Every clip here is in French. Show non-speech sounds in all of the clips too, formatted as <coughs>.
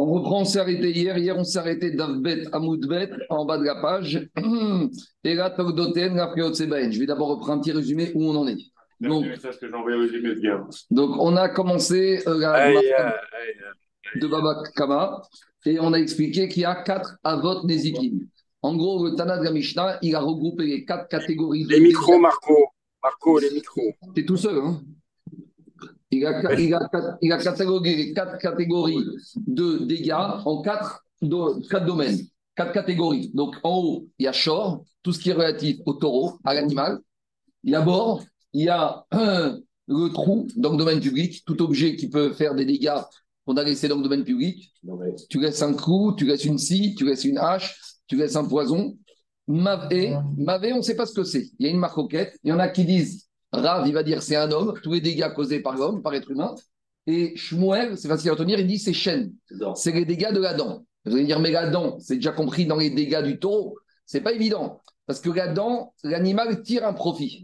On reprend, on s'est arrêté hier. Hier, on s'est arrêté d'Avbet à Moudbet, en bas de la page. <clears throat> Et là, Togdoten, la Je vais d'abord reprendre un petit résumé où on en est. Donc, donc on a commencé euh, la de Baba Kama et on a expliqué qu'il y a quatre avot Nezikim. En gros, le Tana de la Mishnah, il a regroupé les quatre catégories. De les micros, Marco. Marco, les micros. T'es tout seul, hein? Il a, il, a, il a catalogué quatre catégories de dégâts en quatre, quatre domaines, quatre catégories. Donc en haut, il y a short, tout ce qui est relatif au taureau, à l'animal. Il y a bord, il y a <clears throat> le trou dans le domaine public, tout objet qui peut faire des dégâts qu'on a laissé dans le domaine public. Tu laisses un clou, tu laisses une scie, tu laisses une hache, tu laisses un poison. Mavé, mavé on ne sait pas ce que c'est. Il y a une marcoquette. Il y en a qui disent Rav, il va dire c'est un homme, tous les dégâts causés par l'homme, par être humain. Et Shmuel, c'est facile à retenir, il dit c'est chaîne. C'est les dégâts de la dent. Vous allez dire, mais la dent, c'est déjà compris dans les dégâts du taureau. C'est pas évident. Parce que la dent, l'animal tire un profit.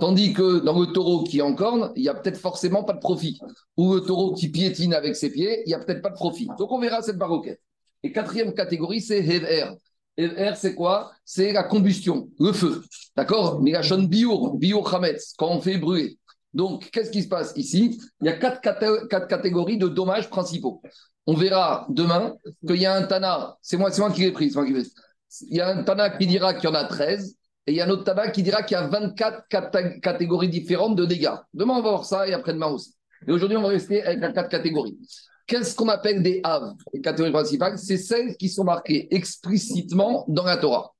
Tandis que dans le taureau qui est en corne, il n'y a peut-être forcément pas de profit. Ou le taureau qui piétine avec ses pieds, il n'y a peut-être pas de profit. Donc on verra cette baroquette. Et quatrième catégorie, c'est Hever. Hever, c'est quoi? C'est la combustion, le feu. D'accord? Mais la chaîne bio, bio chametz, quand on fait brûler. Donc, qu'est-ce qui se passe ici? Il y a quatre, catégories de dommages principaux. On verra demain qu'il y a un Tana, c'est moi, moi qui l'ai pris, moi qui Il y a un Tana qui dira qu'il y en a 13, et il y a un autre Tana qui dira qu'il y a 24 catégories différentes de dégâts. Demain, on va voir ça, et après-demain aussi. Et aujourd'hui, on va rester avec les quatre catégories. Qu'est-ce qu'on appelle des Haves Les catégories principales, c'est celles qui sont marquées explicitement dans la Torah.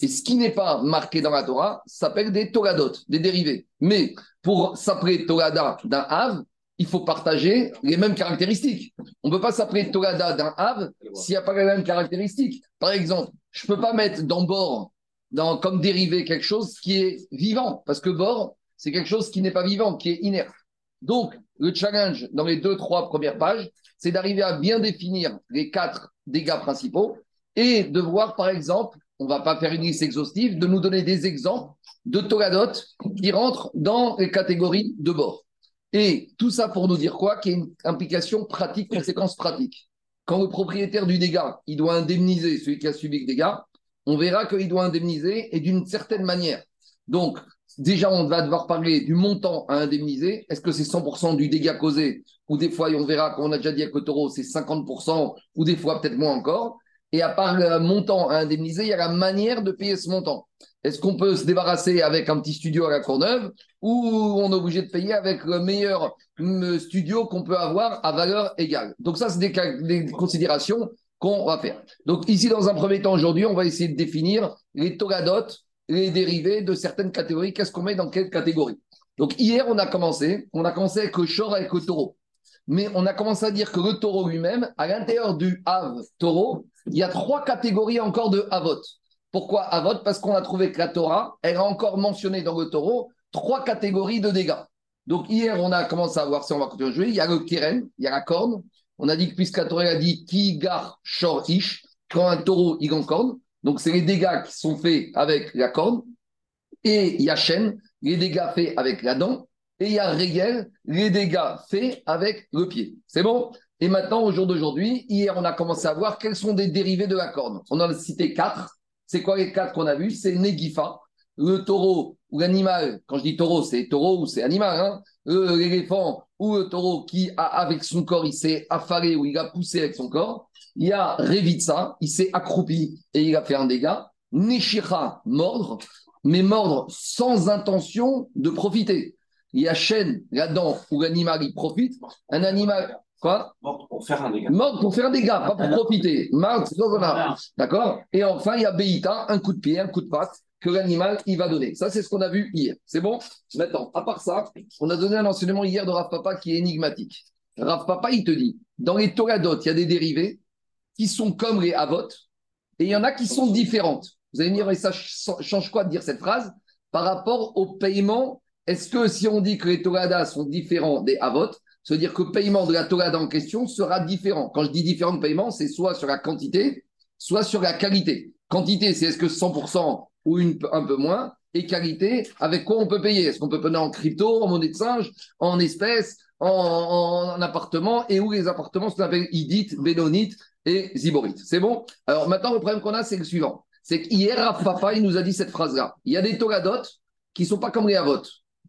Et ce qui n'est pas marqué dans la Torah s'appelle des Toradot, des dérivés. Mais pour s'appeler Torada d'un Have, il faut partager les mêmes caractéristiques. On ne peut pas s'appeler Torada d'un Have s'il n'y a pas les mêmes caractéristiques. Par exemple, je ne peux pas mettre dans bord comme dérivé quelque chose qui est vivant, parce que bord, c'est quelque chose qui n'est pas vivant, qui est inerte. Donc, le challenge dans les deux, trois premières pages, c'est d'arriver à bien définir les quatre dégâts principaux et de voir, par exemple, on ne va pas faire une liste exhaustive, de nous donner des exemples de Toradot qui rentrent dans les catégories de bord. Et tout ça pour nous dire quoi? Qu'il y a une implication pratique, conséquence pratique. Quand le propriétaire du dégât, il doit indemniser celui qui a subi le dégât, on verra qu'il doit indemniser et d'une certaine manière. Donc, déjà, on va devoir parler du montant à indemniser. Est-ce que c'est 100% du dégât causé Ou des fois, on verra, qu'on a déjà dit avec le taureau, c'est 50%, ou des fois peut-être moins encore. Et à part le montant à indemniser, il y a la manière de payer ce montant. Est-ce qu'on peut se débarrasser avec un petit studio à la Courneuve ou on est obligé de payer avec le meilleur mm, studio qu'on peut avoir à valeur égale? Donc ça, c'est des, des, considérations qu'on va faire. Donc ici, dans un premier temps, aujourd'hui, on va essayer de définir les togadotes, les dérivés de certaines catégories. Qu'est-ce qu'on met dans quelle catégorie? Donc hier, on a commencé, on a commencé avec le short, avec le taureau. Mais on a commencé à dire que le taureau lui-même, à l'intérieur du Have taureau, il y a trois catégories encore de Havot. Pourquoi Havot? Parce qu'on a trouvé que la Torah, elle a encore mentionné dans le taureau trois catégories de dégâts. Donc hier, on a commencé à voir si on va continuer à jouer. Il y a le Keren, il y a la corne. On a dit que puisque la Torah a dit qui gar short ish, quand un taureau il en corne. Donc c'est les dégâts qui sont faits avec la corne. Et il y a chêne, les dégâts faits avec la dent. Et il y a régel, les dégâts faits avec le pied. C'est bon? Et maintenant, au jour d'aujourd'hui, hier, on a commencé à voir quels sont des dérivés de la corne. On a cité quatre. C'est quoi les quatre qu'on a vus? C'est Negifa, le taureau ou l'animal. Quand je dis taureau, c'est taureau ou c'est animal. Hein? L'éléphant ou le taureau qui, avec son corps, il s'est affalé ou il a poussé avec son corps. Il y a Revitsa, il s'est accroupi et il a fait un dégât. Nishira, mordre, mais mordre sans intention de profiter. Il y a chêne, la dent où l'animal il profite. Un animal, Quoi? Mort pour faire un dégât. Mort pour faire un dégât, pas pour profiter. D'accord? Et enfin, il y a Beïta, un coup de pied, un coup de patte que l'animal il va donner. Ça, c'est ce qu'on a vu hier. C'est bon? Maintenant, à part ça, on a donné un enseignement hier de Rav Papa qui est énigmatique. Rav Papa, il te dit, dans les Toradot, il y a des dérivés qui sont comme les Avot, et il y en a qui sont différentes. Vous allez me dire, mais ça change quoi de dire cette phrase? Par rapport au paiement, est-ce que si on dit que les Toradas sont différents des Avot, à dire que le paiement de la Torah en question sera différent? Quand je dis différent de paiement, c'est soit sur la quantité, soit sur la qualité. Quantité, c'est est-ce que 100% ou un peu moins, et qualité, avec quoi on peut payer? Est-ce qu'on peut payer en crypto, en monnaie de singe, en espèces, en, en appartement et où les appartements sont appelés Idit, Bénonite et Ziborite. C'est bon? Alors maintenant, le problème qu'on a, c'est le suivant. C'est qu'hier, Rav Papa, il nous a dit cette phrase-là. Il y a des Togadot qui ne sont pas comme les Avot.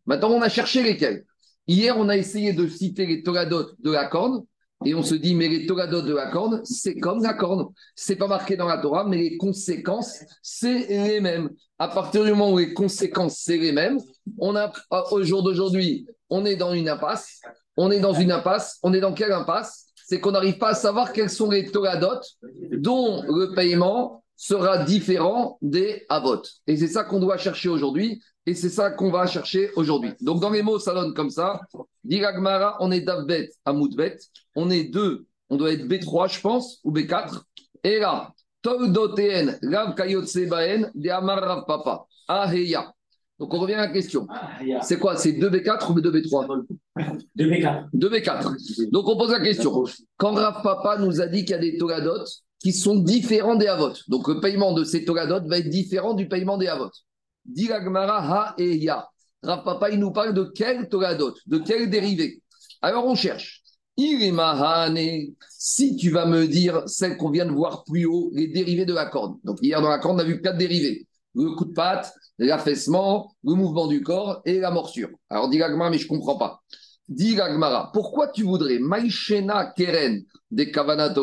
Maintenant, on a cherché lesquels. Hier, on a essayé de citer les Togadot de la corne et on se dit, mais les Togadot de la corne, c'est comme la corne. C'est pas marqué dans la Torah, mais les conséquences, c'est les mêmes. À partir du moment où les conséquences, c'est les mêmes, on a, au jour d'aujourd'hui, on est dans une impasse. On est dans une impasse. On est dans quelle impasse? C'est qu'on n'arrive pas à savoir quels sont les Togadot dont le paiement sera différent des Avot. Et c'est ça qu'on doit chercher aujourd'hui. Et c'est ça qu'on va chercher aujourd'hui. Donc, dans les mots, ça donne comme ça. Diragmara, on est Davbet à Moudbet. On est deux. On doit être B3, je pense, ou B4. Et là, Toldoten, Rav Kayotse Baen, de Amar Rav Papa. Aheya. Donc, on revient à la question. C'est quoi? C'est 2B4 ou 2B3 2B4. 2B4. Donc, on pose la question. Quand Rav Papa nous a dit qu'il y a des Togadot qui sont différents des Avot, donc le paiement de ces Togadot va être différent du paiement des Avot. Diragmara ha et ya. Rav Papa, il nous parle de quel Togadot, de quel dérivé? Alors, on cherche. Irimahane, si tu vas me dire celle qu'on vient de voir plus haut, les dérivés de la corde. Donc, hier, dans la corde, on a vu quatre dérivés le coup de patte, l'affaissement, le mouvement du corps et la morsure. Alors, dit Gagmara, mais je ne comprends pas. Dit Gagmara, pourquoi tu voudrais Maïchena Keren des Kavana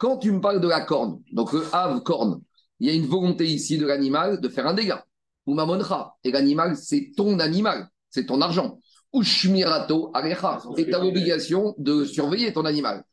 quand tu me parles de la corne, donc le have corne, il y a une volonté ici de l'animal de faire un dégât. Ou mamonra, et l'animal, c'est ton animal, c'est ton argent. Ou shmirato arecha, et tu as l'obligation de surveiller ton animal.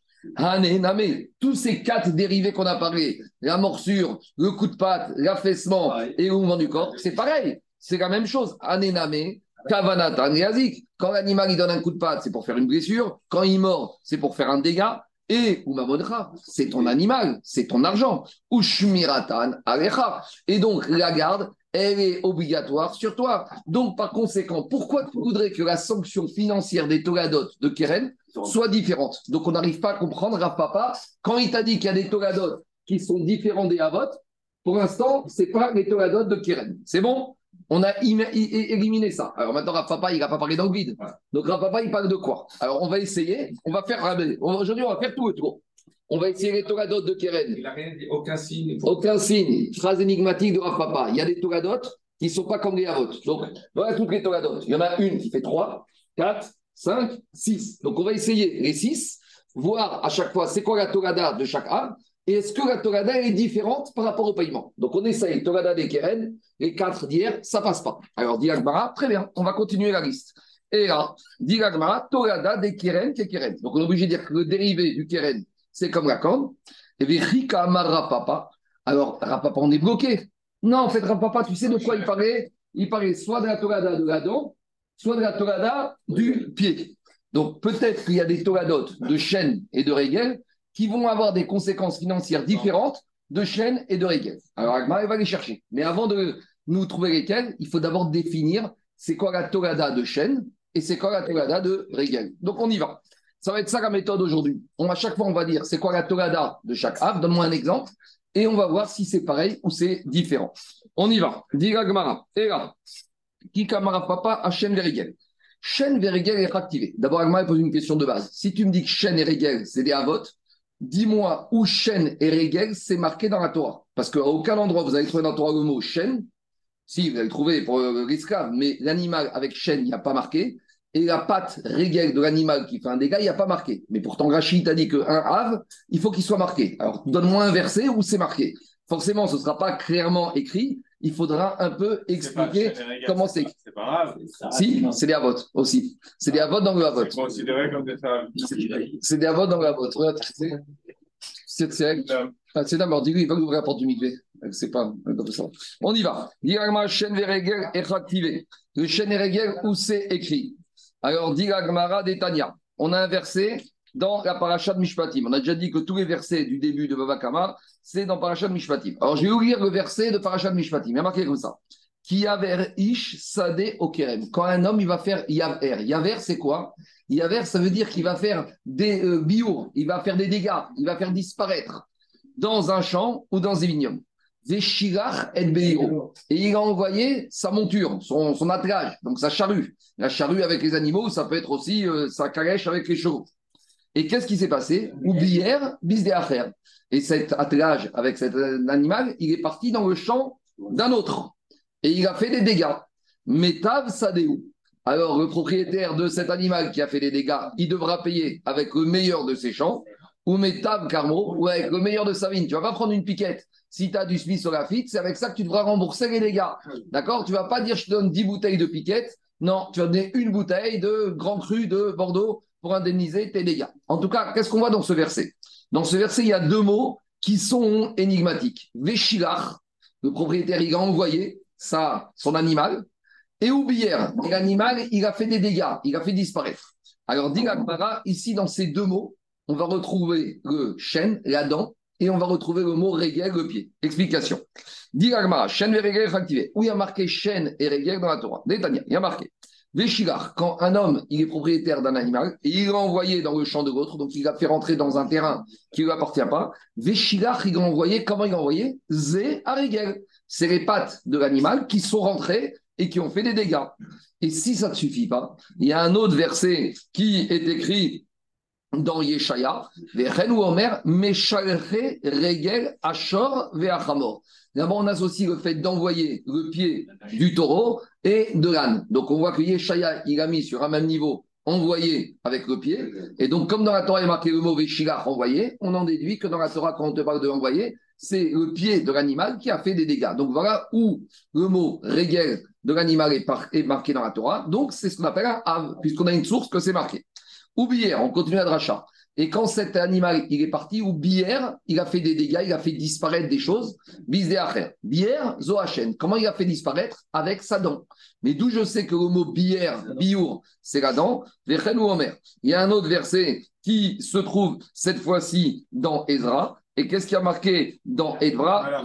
Tous ces quatre dérivés qu'on a parlé, la morsure, le coup de patte, l'affaissement et le mouvement du corps, c'est pareil. C'est la même chose. Hane, Name, Kavanatan Yazik. Quand l'animal il donne un coup de patte, c'est pour faire une blessure. Quand il mord, c'est pour faire un dégât. Et Umamodra, c'est ton animal, c'est ton argent. Ushmiratan Alecha. Et donc, la garde, elle est obligatoire sur toi. Donc, par conséquent, pourquoi tu voudrais que la sanction financière des Togadot de Keren soit différente? Donc, on n'arrive pas à comprendre, Rav Papa, quand il t'a dit qu'il y a des Togadot qui sont différents des Havot, pour l'instant, ce n'est pas les Togadot de Keren. C'est bon? On a éliminé ça. Alors maintenant, Rav Papa, il n'a pas parlé dans le vide. Donc Rav Papa, il parle de quoi? Alors on va essayer, on va faire, aujourd'hui, on va faire tout le tour. On va essayer les Togadot de Keren. Il n'a rien dit, aucun signe. Aucun signe. Phrase énigmatique de Rav Papa. Il y a des Togadot qui ne sont pas comme les Havot. Donc voilà toutes les Togadot. Il y en a une qui fait 3, 4, 5, 6. Donc on va essayer les 6, voir à chaque fois c'est quoi la Togada de chaque âme et est-ce que la Togada est différente par rapport au paiement? Donc on essaye Togada des Keren, les 4 d'hier, ça passe pas. Alors dit Agmara, très bien, on va continuer la liste. Et là, dit Agmara, Togada des Keren, qui Keren. Donc on est obligé de dire que le dérivé du Keren, c'est comme la corne. Et Rika Papa. Alors Rapapa, on est bloqué. Non, en fait, Rapapa, tu sais de quoi il parlait? Il parlait soit de la Togada de la dent, soit de la Togada du pied. Donc peut-être qu'il y a des Togadot de chaîne et de régel qui vont avoir des conséquences financières différentes de chaîne et de régel. Alors Agma, va les chercher. Mais avant de nous trouver lesquels, il faut d'abord définir c'est quoi la Togada de chaîne et c'est quoi la Togada de régel. Donc on y va. Ça va être ça la méthode aujourd'hui. On, à chaque fois, on va dire c'est quoi la Togada de chaque ave. Donne-moi un exemple. Et on va voir si c'est pareil ou c'est différent. On y va. Diga Gmara. Et là, qui Kamara Papa Hachem Verigel. Chaîne Verigel est activé. D'abord, Agma pose une question de base. Si tu me dis que chaîne et Regel, c'est des avotes, dis-moi où chaîne et Regel, c'est marqué dans la Torah. Parce qu'à aucun endroit, vous allez trouver dans la Torah le mot chaîne. Si, vous allez trouver pour l'esclave, mais l'animal avec chaîne, il n'y a pas marqué. Et la patte régale de l'animal qui fait un dégât, il n'y a pas marqué. Mais pourtant, Rachid t'a dit qu'un ave, il faut qu'il soit marqué. Alors, donne-moi un verset où c'est marqué. Forcément, ce ne sera pas clairement écrit. Il faudra un peu expliquer comment c'est. C'est pas grave. Si, c'est des avotes aussi. C'est des avotes dans le avote. C'est considéré comme des femmes. C'est des avotes dans le. Regarde, c'est c'est c'est d'abord, dis-lui, il va ouvrir la porte du. C'est pas comme ça. On y va. Diragma, chaîne Veregel est activé. Le chaîne Veregel, où c'est écrit? Alors, Diragmara d'Etania. On a un verset dans la paracha de Mishpatim. On a déjà dit que tous les versets du début de Baba Kama, c'est dans paracha de Mishpatim. Alors, je vais vous lire le verset de paracha de Mishpatim. Il y a marqué comme ça. Qui yaver ish sade okerem. Quand un homme, il va faire yaver. Yaver, c'est quoi? Yaver, ça veut dire qu'il va faire des euh, il va faire des dégâts, il va faire disparaître dans un champ ou dans un vignoble. Et Beiro. Et il a envoyé sa monture, son, son attelage, donc sa charrue. La charrue avec les animaux, ça peut être aussi euh, sa calèche avec les chevaux. Et qu'est-ce qui s'est passé Oublière, bis de affaires. Et cet attelage avec cet animal, il est parti dans le champ d'un autre. Et il a fait des dégâts. Metav Sadeu. Alors, le propriétaire de cet animal qui a fait des dégâts, il devra payer avec le meilleur de ses champs, ou Metav Carmo, ou avec le meilleur de sa vigne. Tu vas pas prendre une piquette. Si tu as du Smith sur la fit, c'est avec ça que tu devras rembourser les dégâts. D'accord? Tu vas pas dire je te donne 10 bouteilles de piquette. Non, tu vas donner une bouteille de Grand Cru de Bordeaux pour indemniser tes dégâts. En tout cas, qu'est-ce qu'on voit dans ce verset? Dans ce verset, il y a deux mots qui sont énigmatiques. Véchilach, le propriétaire, il a envoyé ça, son animal, et Oubière, l'animal, il a fait des dégâts, il a fait disparaître. Alors, dit ici, dans ces deux mots, on va retrouver le chêne, la dent, et on va retrouver le mot régel, le pied. Explication. Dit chêne et régel activé. Où il y a marqué chêne et régel dans la Torah? Détania, il y a marqué. Véchilar, quand un homme il est propriétaire d'un animal et il l'a envoyé dans le champ de l'autre, donc il l'a fait rentrer dans un terrain qui ne lui appartient pas, Véchilar, il l'a envoyé, comment il l'a envoyé? Zé à. C'est les pattes de l'animal qui sont rentrées et qui ont fait des dégâts. Et si ça ne suffit pas, il y a un autre verset qui est écrit dans Yeshaya, Omer, Regel Ashor Ve'achamor. D'abord, on associe le fait d'envoyer le pied du taureau et de l'âne. Donc, on voit que Yeshaya, il a mis sur un même niveau envoyé avec le pied. Et donc, comme dans la Torah, il marqué le mot Veshilach envoyé, on en déduit que dans la Torah, quand on te parle de envoyer, c'est le pied de l'animal qui a fait des dégâts. Donc, voilà où le mot Regel de l'animal est, marqué dans la Torah. Donc, c'est ce qu'on appelle un Av, puisqu'on a une source que c'est marqué. Ou on continue à dracha. Et quand cet animal il est parti, ou bière, il a fait des dégâts, il a fait disparaître des choses, bis Bière, zoachen. Comment il a fait disparaître? Avec sa dent. Mais d'où je sais que le mot bière, biour, c'est la dent, vechen ou omer. Il y a un autre verset qui se trouve cette fois-ci dans Ezra, et qu'est-ce qui a marqué dans Edra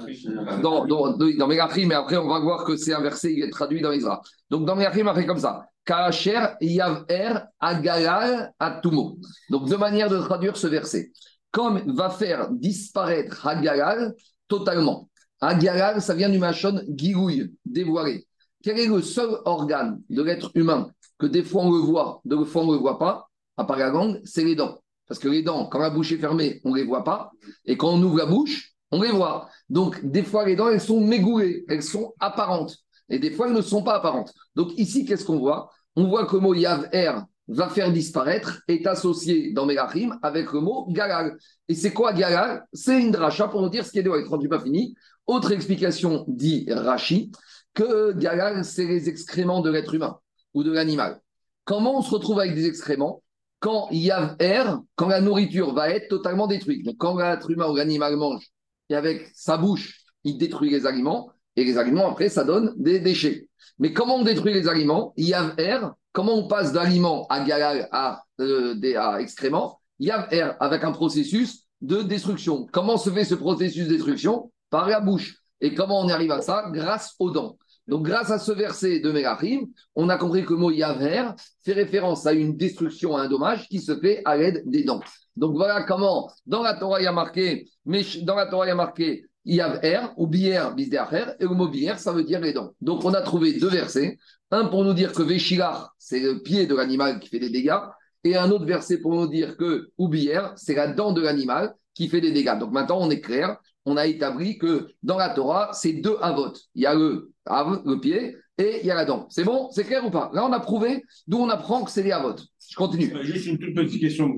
Dans, dans, dans mais après on va voir que c'est un verset, il est traduit dans Ezra. Donc dans Megachim, il a fait comme ça. Kacher Yaver Agalal Atumo. Donc deux manières de traduire ce verset. Comme va faire disparaître Agalal totalement. Agalal, ça vient du machon gilouille, dévoilé. Quel est le seul organe de l'être humain que des fois on le voit, de fois on ne le voit pas, à part c'est les dents. Parce que les dents, quand la bouche est fermée, on ne les voit pas. Et quand on ouvre la bouche, on les voit. Donc, des fois, les dents, elles sont mégoulées, elles sont apparentes. Et des fois, elles ne sont pas apparentes. Donc, ici, qu'est-ce qu'on voit? On voit que le mot Yav-Er va faire disparaître est associé dans Melachim avec le mot Galal. Et c'est quoi Galal? C'est une dracha pour nous dire ce qui est être rendu pas fini. Autre explication dit Rashi que Galal, c'est les excréments de l'être humain ou de l'animal. Comment on se retrouve avec des excréments? Quand il y a air, quand la nourriture va être totalement détruite. Donc, quand l'être humain ou l'animal mange, et avec sa bouche, il détruit les aliments, et les aliments, après, ça donne des déchets. Mais comment on détruit les aliments? Il y a air, comment on passe d'aliments à galal à, euh, excréments Il y a air avec un processus de destruction. Comment se fait ce processus de destruction? Par la bouche. Et comment on arrive à ça? Grâce aux dents. Donc, grâce à ce verset de Melachim, on a compris que le mot Yaver fait référence à une destruction, à un dommage qui se fait à l'aide des dents. Donc, voilà comment, dans la Torah, il y a marqué, dans la Torah, il y a marqué Yaver ou Bier, Bisdeacher, et mot Bier, ça veut dire les dents. Donc, on a trouvé deux versets. Un pour nous dire que Véchilach, c'est le pied de l'animal qui fait des dégâts, et un autre verset pour nous dire que Oubière, c'est la dent de l'animal qui fait des dégâts. Donc maintenant, on est clair, on a établi que dans la Torah, c'est deux avot. Il y a le pied, et il y a la dent. C'est bon? C'est clair ou pas? Là, on a prouvé d'où on apprend que c'est les avotes. Je continue. Juste une toute petite question.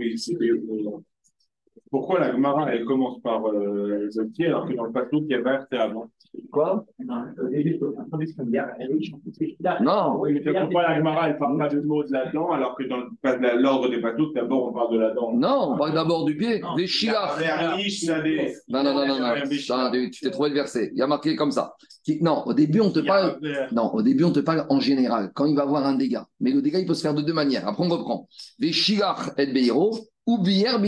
Pourquoi la Gemara, elle commence par euh, pied alors que dans le patou, il y avait c'est avant Quoi? Non. Oui, mais pourquoi la Gemara, elle parle pas de mots de la dent alors que dans l'ordre des patous, d'abord, on parle de la dent Non, on parle d'abord du pied. Les chilaf. Non, non, non, non, non. Tu t'es trouvé le verset. Il y a marqué comme ça. Non, au début, on te parle. Non, au début, on te parle en général, quand il va avoir un dégât. Mais le dégât, il peut se faire de deux manières. Après, on reprend. Les shilach et beiro, ou bière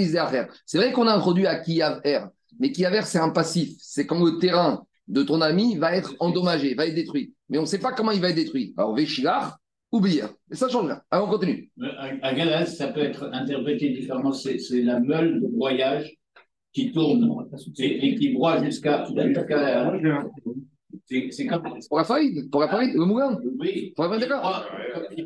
C'est vrai qu'on a introduit à kiaver, mais kiaver, c'est un passif. C'est quand le terrain de ton ami va être endommagé, va être détruit. Mais on ne sait pas comment il va être détruit. Alors, véchilach ou bière. Et ça change rien. Alors, on continue. À Galas, ça peut être interprété différemment. C'est la meule de broyage qui tourne et, et qui broie jusqu'à. jusqu'à- c'est comme. Pour la farine, pour la farine, le moulin. Oui. Pour la farine, d'accord.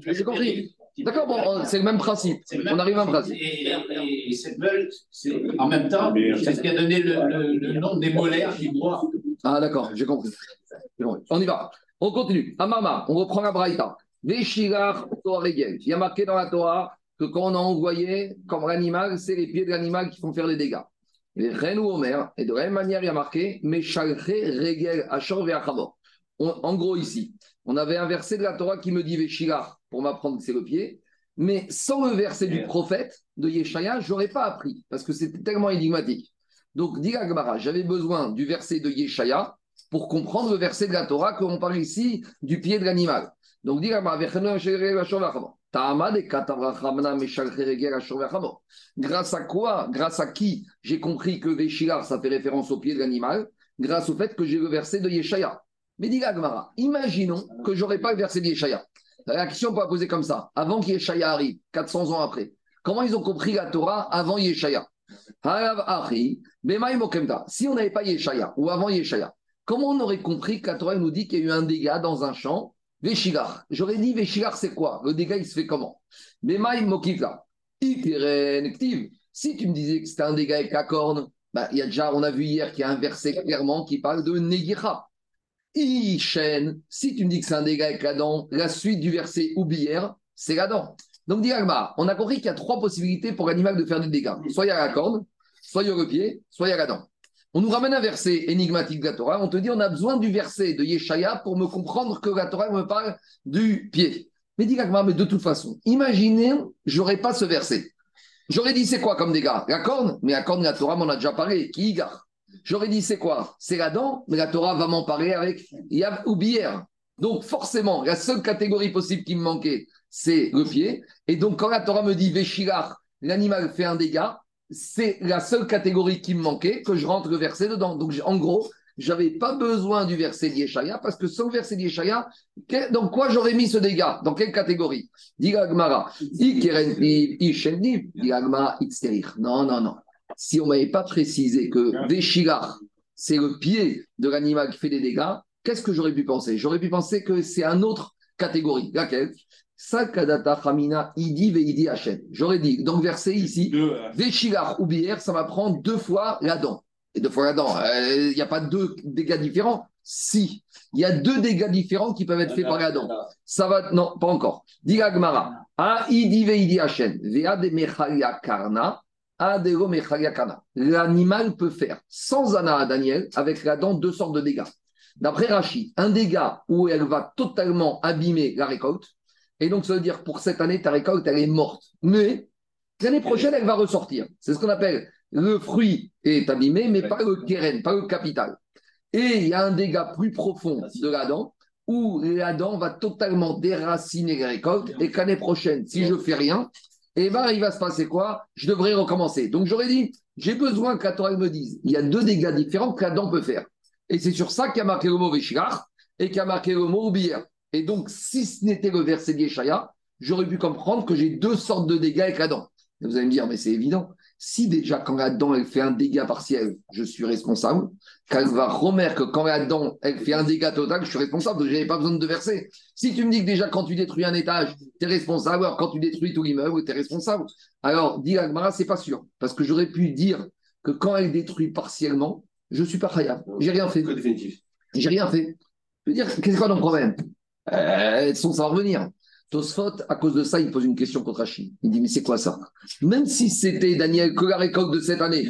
peut- J'ai compris. D'accord, bon, c'est le même principe. C'est le même On arrive à un principe. Et, et- et cette meule, c'est en même temps, c'est ce qui a donné le, le- le nom des molaires qui broient. Ah, d'accord, j'ai compris. On y va. On continue. Amama, on reprend la Braïta. Veshirar Torah Regel. Il y a marqué dans la Torah que quand on a envoyé comme l'animal, c'est les pieds de l'animal qui font faire les dégâts. Les reines ou Omer, et de la même manière, il y a marqué Meshalche Regel Ashor Ve'achamor. On- En gros, ici, on avait un verset de la Torah qui me dit Veshirar pour m'apprendre que c'est le pied. Mais sans le verset du prophète de Yeshaya, je n'aurais pas appris parce que c'était tellement énigmatique. Donc, dit j'avais besoin du verset de Yeshaya pour comprendre le verset de la Torah qu'on parle ici du pied de l'animal. Donc, dit. Grâce à quoi Grâce à qui j'ai compris que Veshilar, ça fait référence au pied de l'animal? Grâce au fait que j'ai le verset de Yeshaya. Mais dit la Gemara, imaginons que j'aurais pas le verset de Yeshaya. La question peut la poser comme ça. Avant qu'Yeshaya arrive, 400 ans après, comment ils ont compris la Torah avant Yeshaya? Si on n'avait pas Yeshaya ou avant Yeshaya, comment on aurait compris que la Torah nous dit qu'il y a eu un dégât dans un champ? Veshilar. J'aurais dit Veshilar, c'est quoi? Le dégât, il se fait comment? Bemaï Ktiv. Si tu me disais que c'était un dégât avec la corne, bah, il y a déjà, on a vu hier qu'il y a un verset clairement qui parle de Negicha. Ishen, si tu me dis que c'est un dégât avec la dent, la suite du verset oublière, c'est la dent. Donc, dit on a compris qu'il y a trois possibilités pour l'animal de faire des dégâts. Soit il y a la corne, soit il y a le pied, soit il y a la dent. On nous ramène un verset énigmatique de la Torah. On te dit, on a besoin du verset de Yeshaya pour me comprendre que la Torah me parle du pied. Mais dit mais de toute façon, imaginez, j'aurais pas ce verset. J'aurais dit, c'est quoi comme dégâts La corne, mais la corne, la Torah m'en a déjà parlé, qui y J'aurais dit, c'est quoi? C'est la dent, mais la Torah va m'en parler avec Yav ou bière. Donc, forcément, la seule catégorie possible qui me manquait, c'est le pied. Et donc, quand la Torah me dit Véchilar, l'animal fait un dégât, c'est la seule catégorie qui me manquait que je rentre le verset dedans. Donc, en gros, j'avais pas besoin du verset d'Yeshaya parce que sans le verset d'Yeshaya, dans quoi j'aurais mis ce dégât? Dans quelle catégorie? Non, non, non. Si on m'avait pas précisé que Véchilar, c'est le pied de l'animal qui fait des dégâts, qu'est-ce que j'aurais pu penser? J'aurais pu penser que c'est un autre catégorie. Laquelle? Sakadata Hamina Idi Veidi Hachem. J'aurais dit, donc verset ici, euh, Véchilar ou bière, ça m'apprend deux fois la dent. Et deux fois la dent, il n'y a pas deux dégâts différents Si, il y a deux dégâts différents qui peuvent être faits par la dent. Ça va, non, pas encore. Dit la Gemara, A idi veidi Hachem, vea de karna, L'animal peut faire, sans Anna à Daniel, avec la dent, deux sortes de dégâts. D'après Rachid, un dégât où elle va totalement abîmer la récolte, et donc ça veut dire pour cette année, ta récolte, elle est morte. Mais l'année prochaine, elle va ressortir. C'est ce qu'on appelle le fruit est abîmé, mais pas le keren, pas le capital. Et il y a un dégât plus profond de la dent, où la dent va totalement déraciner les récoltes, et qu'année prochaine, si je fais rien, eh ben, il va se passer quoi? Je devrais recommencer. Donc j'aurais dit, j'ai besoin que la Torah me dise, il y a deux dégâts différents que la peut faire. Et c'est sur ça qu'il y a marqué le mot Véchilach et qu'il y a marqué le mot Oubière. Et donc, si ce n'était le verset d'Yeshaya, j'aurais pu comprendre que j'ai deux sortes de dégâts avec la dent. Et vous allez me dire, mais c'est évident. Si déjà, quand la dent, elle fait un dégât partiel, je suis responsable, qu'elle va remettre que quand la dent, elle fait un dégât total, je suis responsable, donc je n'avais pas besoin de verser. Si tu me dis que déjà, quand tu détruis un étage, tu es responsable, alors quand tu détruis tout l'immeuble, tu es responsable. Alors, dit Agmara, c'est pas sûr. Parce que j'aurais pu dire que quand elle détruit partiellement, je suis pas khayab. J'ai rien fait. J'ai rien fait. Je veux dire, qu'est-ce qu'on a le problème euh, son, Ça va revenir. Tosfot, à cause de ça, il pose une question contre Rachid. Il dit, mais c'est quoi ça? Même si c'était Daniel que la récolte de cette année,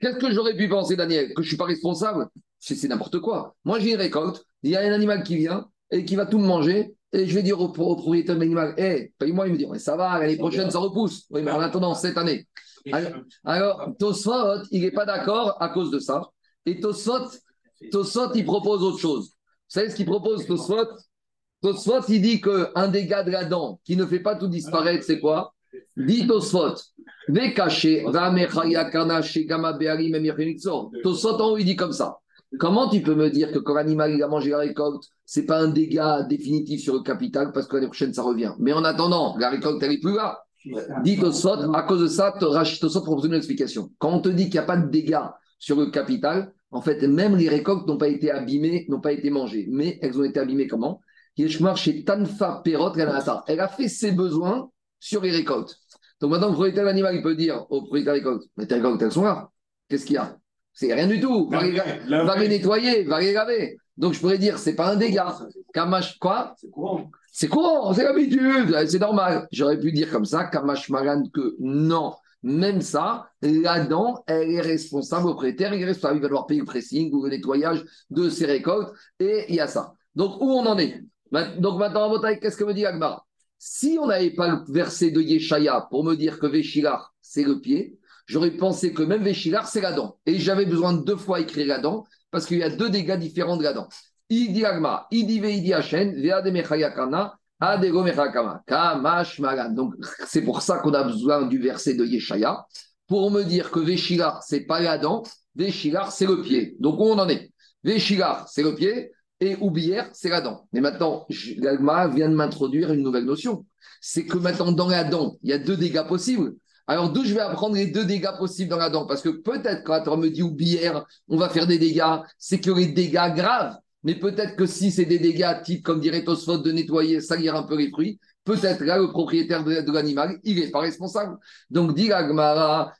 qu'est-ce que j'aurais pu penser, Daniel? Que je ne suis pas responsable? C'est n'importe quoi. Moi, j'ai une récolte, il y a un animal qui vient et qui va tout me manger. Et je vais dire au, au propriétaire de l'animal, hé, paye-moi. Il me dit, mais ça va, l'année prochaine, ça repousse. Oui, mais en attendant, cette année. Alors, alors Tosfot, il n'est pas d'accord à cause de ça. Et Tosfot, Tosfot, il propose autre chose. Vous savez ce qu'il propose, Tosfot? Tosfot, il dit qu'un dégât de la dent qui ne fait pas tout disparaître, c'est quoi? Dit Tosfot. Tosfot, en haut, il dit comme ça. Comment tu peux me dire que quand l'animal a mangé la récolte, c'est pas un dégât définitif sur le capital parce que l'année prochaine ça revient? Mais en attendant, la récolte elle est plus là. Dit Tosfot, à cause de ça, Tosfot propose une explication. Quand on te dit qu'il n'y a pas de dégâts sur le capital, en fait, même les récoltes n'ont pas été abîmées, n'ont pas été mangées. Mais elles ont été abîmées comment? Chez Tanfa Perot Elle a fait ses besoins sur les récoltes. Donc maintenant, le propriétaire l'animal, il peut dire au propriétaire des récoltes Mais tes récoltes, elles sont là. Qu'est-ce qu'il y a? C'est rien du tout. Va les, va les nettoyer, va les laver. Donc je pourrais dire C'est pas un dégât. Kamash, quoi? C'est courant. C'est courant, c'est l'habitude, c'est normal. J'aurais pu dire comme ça, Kamash Magan, que non. Même ça, la dent, elle est responsable, au propriétaire, il est responsable, il va devoir payer le pressing ou le nettoyage de ses récoltes, et il y a ça. Donc, où on en est? Donc, maintenant, qu'est-ce que me dit Agmar Si on n'avait pas le verset de Yeshaya pour me dire que Véchilar, c'est le pied, j'aurais pensé que même Véchilar, c'est la dent. Et j'avais besoin de deux fois écrire la dent, parce qu'il y a deux dégâts différents de la dent. Il dit il dit Veidi Hachen, donc, c'est pour ça qu'on a besoin du verset de Yeshaya, pour me dire que Veshilar, c'est pas la dent, Veshilar, c'est le pied. Donc, où on en est? Veshilar, c'est le pied, et Oubière, c'est la dent. Mais maintenant, l'Agma vient de m'introduire une nouvelle notion. C'est que maintenant, dans la dent, il y a deux dégâts possibles. Alors, d'où je vais apprendre les deux dégâts possibles dans la dent Parce que peut-être quand on me dit Oubière, on va faire des dégâts, c'est que les dégâts graves mais peut-être que si c'est des dégâts type, comme dirait Tosfot, de nettoyer, salir un peu les fruits, peut-être là, le propriétaire de, l'animal, il n'est pas responsable. Donc, dit Agmara,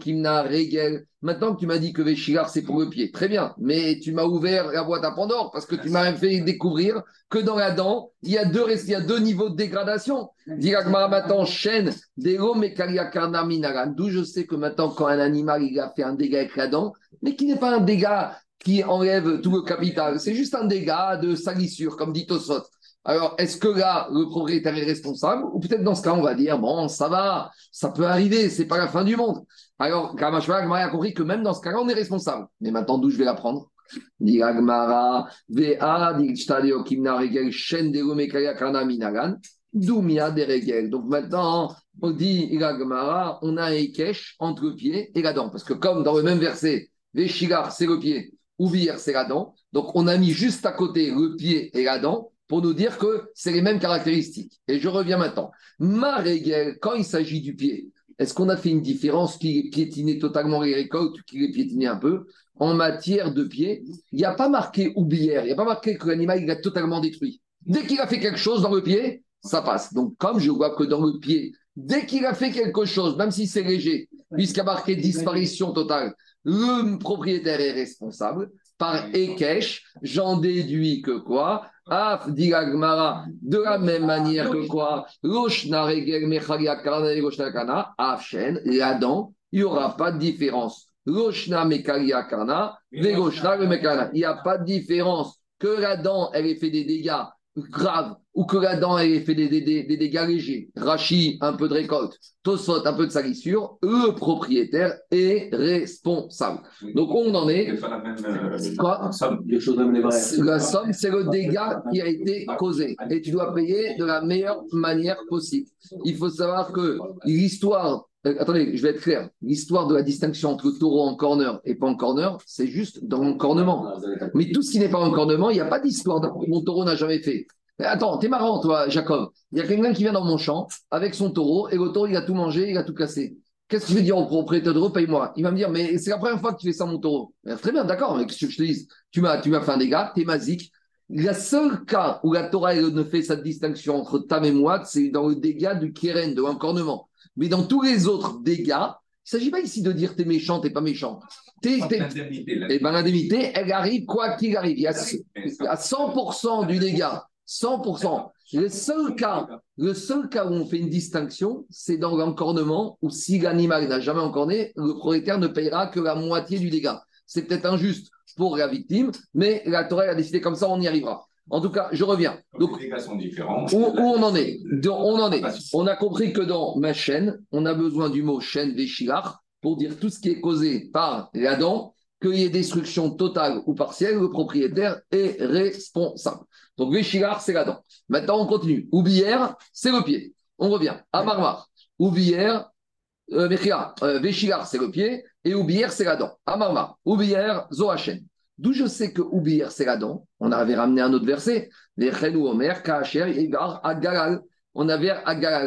Kimna Regel. Maintenant que tu m'as dit que Véchilar, c'est pour le pied, très bien, mais tu m'as ouvert la boîte à Pandore parce que tu m'as fait découvrir que dans la dent, il y a deux, il y a deux niveaux de dégradation. Dit Agmara, maintenant, chaîne, D'où je sais que maintenant, quand un animal il a fait un dégât avec la dent, mais qui n'est pas un dégât qui enlève tout le capital. C'est juste un dégât de salissure, comme dit Tosot. Alors, est-ce que là, le propriétaire est responsable Ou peut-être dans ce cas, on va dire, bon, ça va, ça peut arriver, c'est pas la fin du monde. Alors, Kamashwa a compris que même dans ce cas-là, on est responsable. Mais maintenant, d'où je vais l'apprendre? Donc maintenant, on dit on a un Ekech entre le pied et la dent. Parce que comme dans le même verset, Veshigar, c'est le pied, Ouvir, c'est la dent. Donc, on a mis juste à côté le pied et la dent pour nous dire que c'est les mêmes caractéristiques. Et je reviens maintenant. Ma quand il s'agit du pied, est-ce qu'on a fait une différence qui piétinait totalement les récoltes, qui les piétinait un peu? En matière de pied, il n'y a pas marqué oublière, il n'y a pas marqué que l'animal il a totalement détruit. Dès qu'il a fait quelque chose dans le pied, ça passe. Donc, comme je vois que dans le pied, dès qu'il a fait quelque chose, même si c'est léger, puisqu'il a marqué disparition totale, le propriétaire est responsable. Par Ekech, j'en déduis que quoi? Af de la même manière que quoi? Afchen, là-dedans, il n'y aura pas de différence. Loshna Mekaliakana, Il n'y a pas de différence que la dent, elle ait fait des dégâts grave ou que la dent ait fait des, dégâts légers, Rachi, un peu de récolte, Tosot, un peu de salissure, le propriétaire est responsable. Donc on en est. Quoi la somme, c'est le dégât qui a été causé. Et tu dois payer de la meilleure manière possible. Il faut savoir que l'histoire euh, attendez, je vais être clair. L'histoire de la distinction entre le taureau en corner et pas en corner, c'est juste dans l'encornement. Mais tout ce qui n'est pas en cornement, il n'y a pas d'histoire. Mon taureau n'a jamais fait. Attends, t'es marrant, toi, Jacob. Il y a quelqu'un qui vient dans mon champ avec son taureau et le taureau, il a tout mangé, il a tout cassé. Qu'est-ce que je vais dire au propriétaire de taureau Paye-moi. Il va me dire, mais c'est la première fois que tu fais ça, mon taureau. très bien, d'accord, mais que je te dis? Tu m'as, fait un dégât, t'es masique. Le seul cas où la Torah ne fait cette distinction entre tam et moi, c'est dans le dégât du kéren, de l'encornement. Mais dans tous les autres dégâts, il ne s'agit pas ici de dire t'es méchant, t'es pas méchant. Et eh ben, l'indemnité, elle arrive quoi qu'il arrive. Il y a, à 100% du dégât, 100%. Le seul cas, le seul cas où on fait une distinction, c'est dans l'encornement, où si l'animal n'a jamais encorné, le propriétaire ne payera que la moitié du dégât. C'est peut-être injuste pour la victime, mais la Torah a décidé comme ça, on y arrivera. En tout cas, je reviens. Donc, les dégâts sont différents. Où, on en est? On en est. On a compris que dans ma chaîne, on a besoin du mot chaîne véchilach pour dire tout ce qui est causé par la dent, qu'il y ait destruction totale ou partielle, le propriétaire est responsable. Donc véchilach, c'est la dent. Maintenant, on continue. Oublière, c'est le pied. On revient. À Marmar. Oublière, euh, euh c'est le pied. Et oublière, c'est la dent. À Marmar. Oublière, Zoachen. D'où je sais que Oubir, c'est la dent. On avait ramené un autre verset. Les Omer, Kacher, Agalal. On avait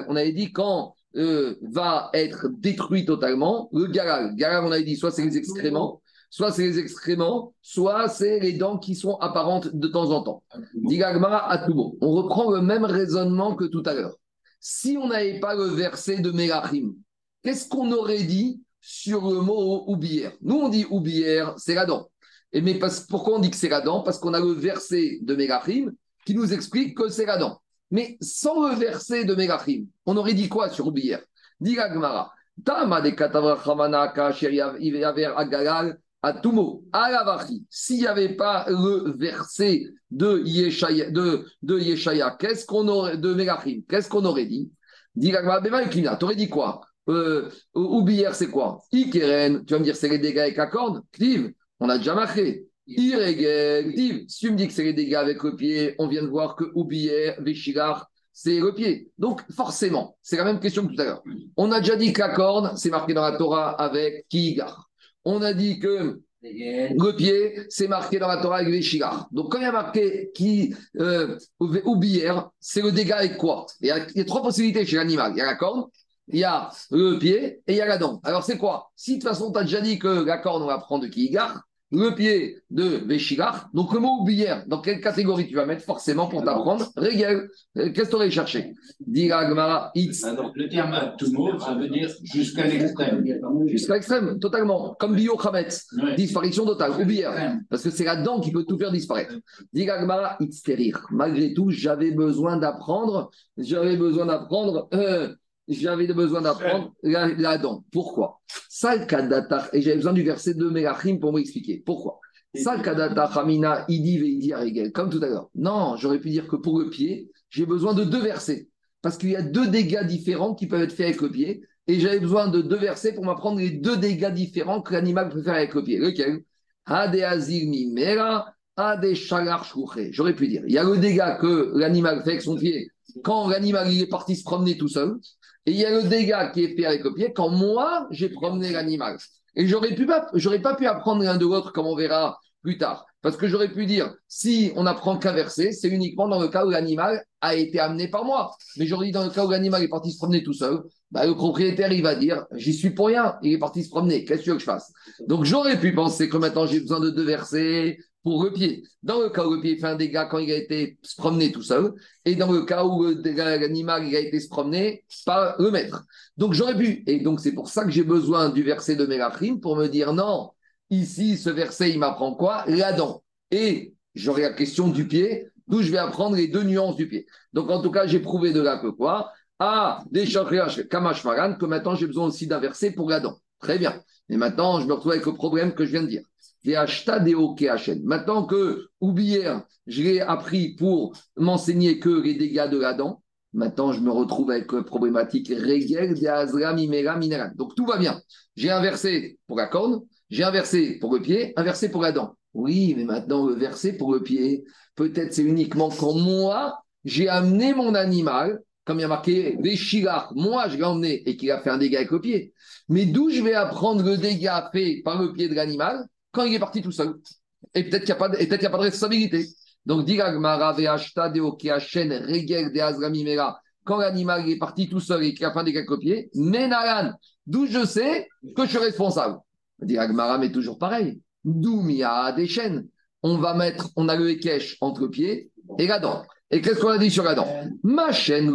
On avait dit quand euh, va être détruit totalement, le galal, galal, on avait dit, soit c'est les excréments, soit c'est les excréments, soit c'est les dents qui sont apparentes de temps en temps. Digagmara Atumo. On reprend le même raisonnement que tout à l'heure. Si on n'avait pas le verset de Melachim, qu'est-ce qu'on aurait dit sur le mot oublière? Nous, on dit oublière, c'est la dent. Et mais pourquoi on dit que c'est la dent? Parce qu'on a le verset de Melachim qui nous explique que c'est la dent. Mais sans le verset de Melachim, on aurait dit quoi sur oublière? Digagmara. Tama de à Tumo, à Lavachi, s'il n'y avait pas le verset de Yeshaya, de, de Yeshaya qu'est-ce qu'on aurait, de Melachim, qu'est-ce qu'on aurait dit? Tu aurais dit quoi? Euh, c'est quoi? Ikeren, tu vas me dire c'est les dégâts avec la corne? Ktiv, on a déjà marqué. Irégel, Ktiv, si tu me dis que c'est les dégâts avec le pied, on vient de voir que Oublier, Veshigar, c'est le pied. Donc, forcément, c'est la même question que tout à l'heure. On a déjà dit que la c'est marqué dans la Torah avec Kigar on a dit que le pied, c'est marqué dans la Torah avec les Donc, quand il y a marqué qui, euh, c'est le dégât avec quoi? Il y, a, trois possibilités chez l'animal. Il y a la corne, il y a le pied et il y a la dent. Alors, c'est quoi? Si de toute façon, tu as déjà dit que la corne, on va prendre de Kigar, le pied de Véchigar. Donc, le mot oublière, dans quelle catégorie tu vas mettre forcément pour t'apprendre? Régel. Euh, qu'est-ce que tu aurais cherché Diragmara, Itz. Le terme mot, ça veut dire jusqu'à l'extrême. Jusqu'à l'extrême, totalement. Comme bio disparition totale, oublière. Parce que c'est la dent qui peut tout faire disparaître. Diragmara, Itz Malgré tout, j'avais besoin d'apprendre, j'avais besoin d'apprendre. Euh, j'avais besoin d'apprendre la, dent. Pourquoi? Et j'avais besoin du verset de Melachim pour m'expliquer. Pourquoi? Hamina Idi Comme tout à l'heure. Non, j'aurais pu dire que pour le pied, j'ai besoin de deux versets. Parce qu'il y a deux dégâts différents qui peuvent être faits avec le pied. Et j'avais besoin de deux versets pour m'apprendre les deux dégâts différents que l'animal peut faire avec le pied. Lequel? J'aurais pu dire. Il y a le dégât que l'animal fait avec son pied quand l'animal est parti se promener tout seul. Et il y a le dégât qui est fait avec le pied quand moi, j'ai promené l'animal. Et j'aurais pu pas, pu apprendre l'un de l'autre comme on verra plus tard. Parce que j'aurais pu dire, si on apprend qu'un verset, c'est uniquement dans le cas où l'animal a été amené par moi. Mais j'aurais dit, dans le cas où l'animal est parti se promener tout seul, bah, le propriétaire, il va dire, j'y suis pour rien, il est parti se promener, qu'est-ce que tu veux que je fasse? Donc j'aurais pu penser que maintenant j'ai besoin de deux versets pour. Dans le cas où le pied fait un dégât quand il a été se promener tout seul, et dans le cas où l'animal a été se promener par le maître. Donc j'aurais pu, et donc c'est pour ça que j'ai besoin du verset de Mélachim pour me dire non, ici ce verset il m'apprend quoi? La dent. Et j'aurai la question du pied, d'où je vais apprendre les deux nuances du pied. Donc en tout cas, j'ai prouvé de là que quoi? Ah, des Kamash Maran, que maintenant j'ai besoin aussi d'un verset pour la dent. Très bien. Et maintenant, je me retrouve avec le problème que je viens de dire. Maintenant que Oublière, je l'ai appris pour m'enseigner que les dégâts de la dent, maintenant je me retrouve avec la problématique de Donc tout va bien. J'ai inversé pour la corne, j'ai inversé pour le pied, inversé pour la dent. Oui, mais maintenant le verset pour le pied, peut-être c'est uniquement quand moi, j'ai amené mon animal, comme il y a marqué moi je l'ai emmené et qu'il a fait un dégât avec le pied. Mais d'où je vais apprendre le dégât fait par le pied de l'animal? Quand il est parti tout seul. Et peut-être qu'il n'y a, pas de, de responsabilité. Donc, quand l'animal est parti tout seul et qu'il a fait des copier, Menaran, d'où je sais que je suis responsable. Diragmara, mais toujours pareil. D'où a des chaînes? On va mettre, on a le Ekech entre le pied et la dent. Et qu'est-ce qu'on a dit sur la dent Ma chaîne,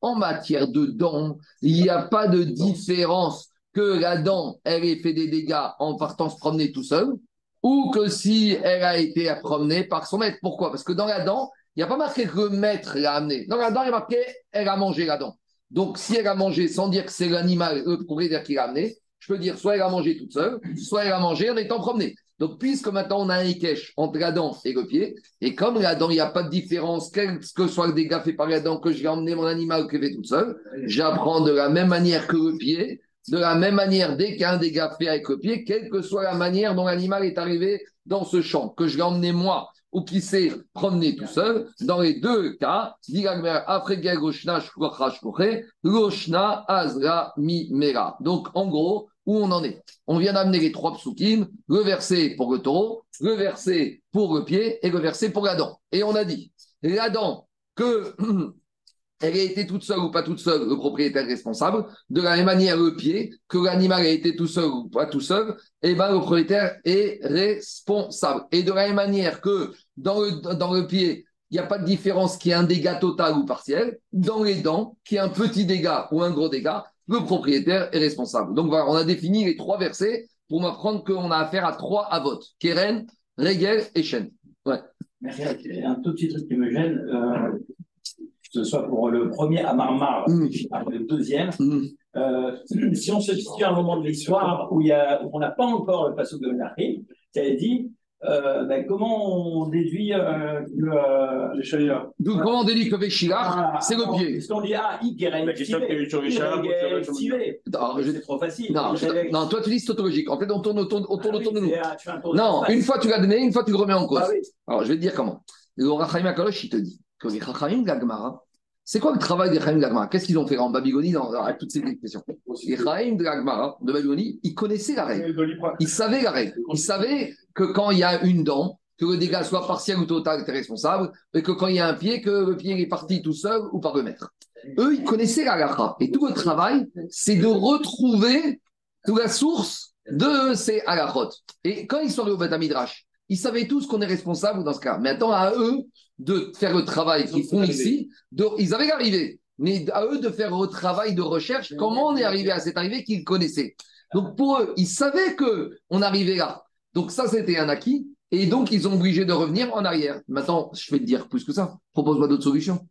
en matière de dents, il n'y a pas de différence que la dent, elle ait fait des dégâts en partant se promener tout seul, ou que si elle a été promenée par son maître. Pourquoi? Parce que dans la dent, il n'y a pas marqué que le maître l'a amené. Dans la dent, il y a marqué elle a mangé la dent. Donc, si elle a mangé sans dire que c'est l'animal, le propriétaire qui l'a amené, je peux dire soit elle a mangé toute seule, soit elle a mangé en étant promenée. Donc, puisque maintenant on a un équèche entre la dent et le pied, et comme la dent, il n'y a pas de différence, quel que soit le dégât fait par la dent, que j'ai emmené mon animal que fait toute seule, j'apprends de la même manière que le pied de la même manière, dès qu'il y a un dégât fait avec le pied, quelle que soit la manière dont l'animal est arrivé dans ce champ, que je l'ai emmené moi ou qui s'est promené tout seul, dans les deux cas. Donc, en gros, où on en est On vient d'amener les trois psukim, le verset pour le taureau, le verset pour le pied et le verset pour la dent. Et on a dit, la dent que <clears throat> elle a été toute seule ou pas toute seule, le propriétaire responsable. De la même manière, le pied, que l'animal a été tout seul ou pas tout seul, eh ben, le propriétaire est responsable. Et de la même manière que dans le, dans le pied, il n'y a pas de différence qui est un dégât total ou partiel. Dans les dents, qui est un petit dégât ou un gros dégât, le propriétaire est responsable. Donc voilà, on a défini les trois versets pour m'apprendre qu'on a affaire à trois avots Keren, Regel et Shen. Ouais. Merci. Un tout petit truc qui me gêne, euh, que ce soit pour le premier à Marmar, Mm. le deuxième. Mm. Euh, <clears throat> si on se situe à un moment de l'histoire où, il où on n'a pas encore le passage de Menachim, qui a dit euh, ben, comment on déduit euh, le. euh, Les Shalia. Donc, comment on délie que Véchilach, ah, c'est le attends, pied. Parce qu'on dit, ah, le- je- C'est trop facile. Non, non, toi tu dis c'est tautologique. En fait, on tourne autour, on tourne Ah autour de nous. ah, Non, une fois tu l'admets, une fois tu le remets en cause. Ah oui. Alors, je vais te dire comment. Le Rachaim Akalosh, il te dit que les Rachaim de la Gemara, c'est quoi le travail des Rachaim de la Gemara? Qu'est-ce qu'ils ont fait en Babylonie dans, toutes ces questions? Les Rachaim de la Gemara, de Babylonie, ils connaissaient la règle. Ils savaient la règle. Ils savaient que quand il y a une dent, que le dégât soit partiel ou total, tu es responsable, et que quand il y a un pied, que le pied est parti tout seul ou par le maître. Eux, ils connaissaient la halakha. Et tout le travail, c'est de retrouver toute la source de ces halakhot. Et quand ils sont arrivés au Beth Midrash, ils savaient tous qu'on est responsable dans ce cas. Maintenant, à eux de faire le travail qu'ils font ici, de- ils avaient arrivé. Mais à eux de faire le travail de recherche, comment on est arrivé à cette arrivée qu'ils connaissaient. Donc pour eux, ils savaient que on arrivait là. Donc ça, c'était un acquis. Et donc, ils ont obligé de revenir en arrière. Maintenant, je vais te dire plus que ça. Propose-moi d'autres solutions.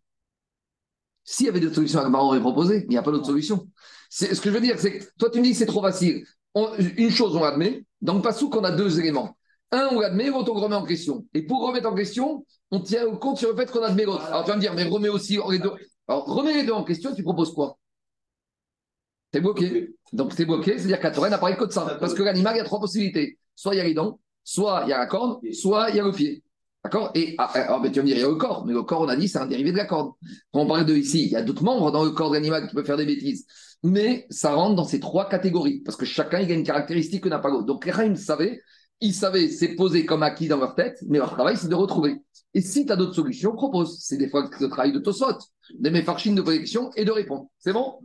S'il y avait d'autres solutions, Agmar aurait proposé, il n'y a pas d'autres solutions. C'est- Ce que je veux dire, c'est que toi, tu me dis que c'est trop facile. On- une chose, on l'admet. Dans le passou, qu'on a deux éléments. Un, on l'admet, l'autre, on le remet en question. Et pour remettre en question, on tient compte sur le fait qu'on admet l'autre. Alors, tu vas me dire, mais remets aussi les deux. Alors, remets les deux en question, tu proposes quoi? T'es bloqué. Donc, t'es bloqué, c'est-à-dire qu'à Torah, n'a pas que de ça. Parce que l'animal, il y a trois possibilités. Soit il y a les dents, soit il y a la corde, soit il y a le pied. D'accord? Et ah, alors, ben, tu vas me dire, il y a le corps. Mais le corps, on a dit, c'est un dérivé de la corde. Quand on parle de ici, il y a d'autres membres dans le corps de l'animal qui peuvent faire des bêtises. Mais ça rentre dans ces trois catégories. Parce que chacun, il a une caractéristique que n'a pas l'autre. Donc, les savaient, ils savaient, c'est posé comme acquis dans leur tête, mais leur travail, c'est de retrouver. Et si tu as d'autres solutions, propose. C'est des fois le travail de Tosot, des méfarchines de protection et de répondre. C'est bon?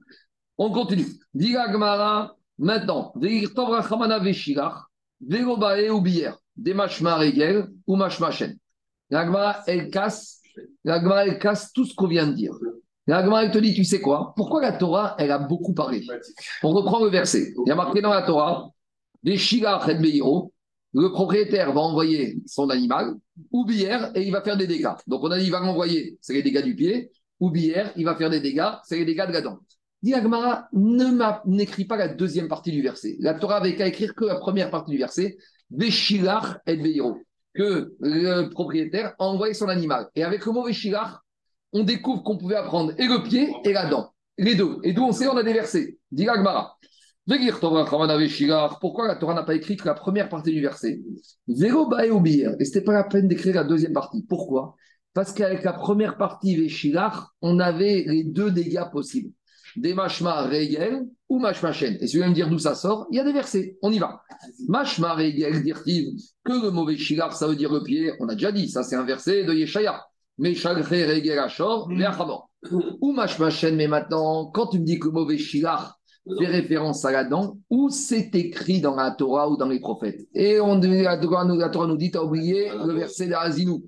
On continue. Diga Gemara, maintenant, Veirtov Rachamana Veshilach, Vegobae ou Bière, des machma regel ou machma chen. La Gemara, elle casse, la Gemara, elle casse tout ce qu'on vient de dire. La Gemara, elle te dit, tu sais quoi? Pourquoi la Torah, elle a beaucoup parlé? On reprend le verset. Il y a marqué dans la Torah, des Shilach et Beiro, le propriétaire va envoyer son animal, ou bière, et il va faire des dégâts. Donc on a dit, il va l'envoyer, c'est les dégâts du pied, ou bière, il va faire des dégâts, c'est les dégâts de la dent. Dit Agmara, ne pas la deuxième partie du verset. La Torah avait qu'à écrire que la première partie du verset, Veshilach et Beiro, que le propriétaire a envoyé son animal. Et avec le mot Veshilach, on découvre qu'on pouvait apprendre et le pied et la dent. Les deux. Et d'où on sait, on a des versets. Dit Agmara. Pourquoi la Torah n'a pas écrit que la première partie du verset? Zéro. Et c'était pas la peine d'écrire la deuxième partie. Pourquoi? Parce qu'avec la première partie Veshilach, on avait les deux dégâts possibles. Des machma regel ou machma chen. Et si vous voulez me dire d'où ça sort, il y a des versets. On y va. Machma regel, dire-t-il, que le mauvais shilach, ça veut dire le pied. On a déjà dit, ça c'est un verset de Yeshaya. Mais regel achor, ve'achamor. Ou machma chen, mais maintenant, quand tu me dis que le mauvais shilach, fait référence à la dent, où c'est écrit dans la Torah ou dans les prophètes. Et on, la, Torah, nous- la Torah nous dit, tu as oublié le verset d'Azinou.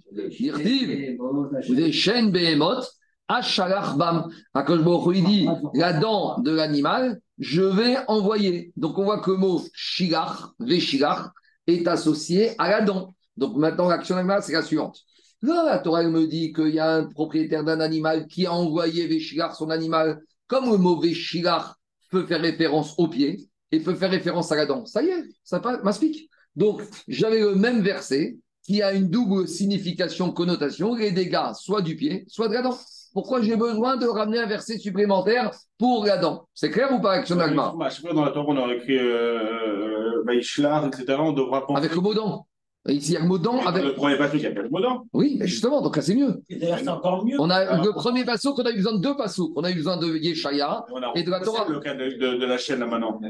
Des chaînes behemoth, Ashalach bam. Akash Baruch Hu, il dit, la dent de l'animal, je vais envoyer. Donc on voit que le mot shilach, veshilach, est associé à la dent. Donc maintenant, l'action animale, c'est la suivante. Là, la Torah elle me dit qu'il y a un propriétaire d'un animal qui a envoyé veshilach, son animal, comme le mot veshilach peut faire référence au pied et peut faire référence à la dent. Ça y est, ça m'explique. Donc, j'avais le même verset qui a une double signification, connotation, les dégâts soit du pied, soit de la dent. Pourquoi j'ai besoin de ramener un verset supplémentaire pour la dent? C'est clair ou pas, Action chaque fois dans la Torah, on aurait écrit euh, Vaishlar, etc. On devra penser. Avec le mot dent. Et Ici, il y a le mot dent. Avec... Le premier passage, il y a dent. Oui, mais justement, donc là, c'est mieux. Et D'ailleurs, c'est encore mieux. On a le premier passo qu'on a eu besoin de deux passos. On a eu besoin de Yeshaya. Et de la Torah. le cas de, de- de la chaîne là maintenant.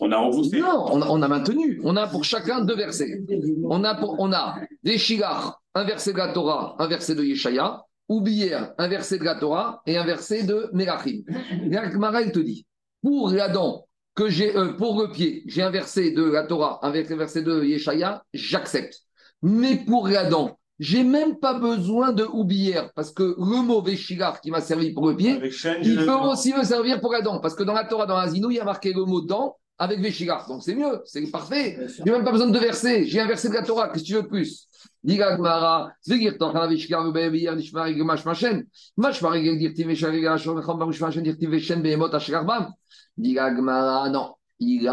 On a repoussé. Non, on a, on a maintenu. On a pour chacun deux versets. On a, pour, on a des Shilach, un verset de la Torah, un verset de Yeshaya. oublière, un verset de la Torah et un verset de Melachim. La Gemara, elle te dit, pour la dent que j'ai, euh, pour le pied, j'ai un verset de la Torah, un verset de Yeshaya, j'accepte. Mais pour la dent, j'ai même pas besoin de oublière, parce que le mot Veshilar qui m'a servi pour le pied, il peut aussi me servir pour la dent, parce que dans la Torah, dans la Zinou, il y a marqué le mot dent avec Veshilar. Donc c'est mieux, c'est parfait. J'ai même pas besoin de verset. J'ai un verset de la Torah. Qu'est-ce que tu veux de plus? Non. Si tu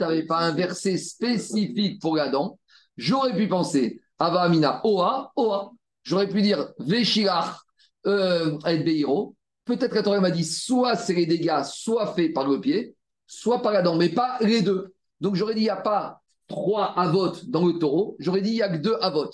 n'avais pas un verset spécifique pour la dent, j'aurais pu penser Ava Amina Oa, Oa. J'aurais pu dire Veshilach euh, Beiro. Peut-être que la Torah m'a dit soit c'est les dégâts, soit fait par le pied, soit par la mais pas les deux. Donc j'aurais dit, il n'y a pas trois avot dans le taureau, j'aurais dit, il n'y a que deux avot.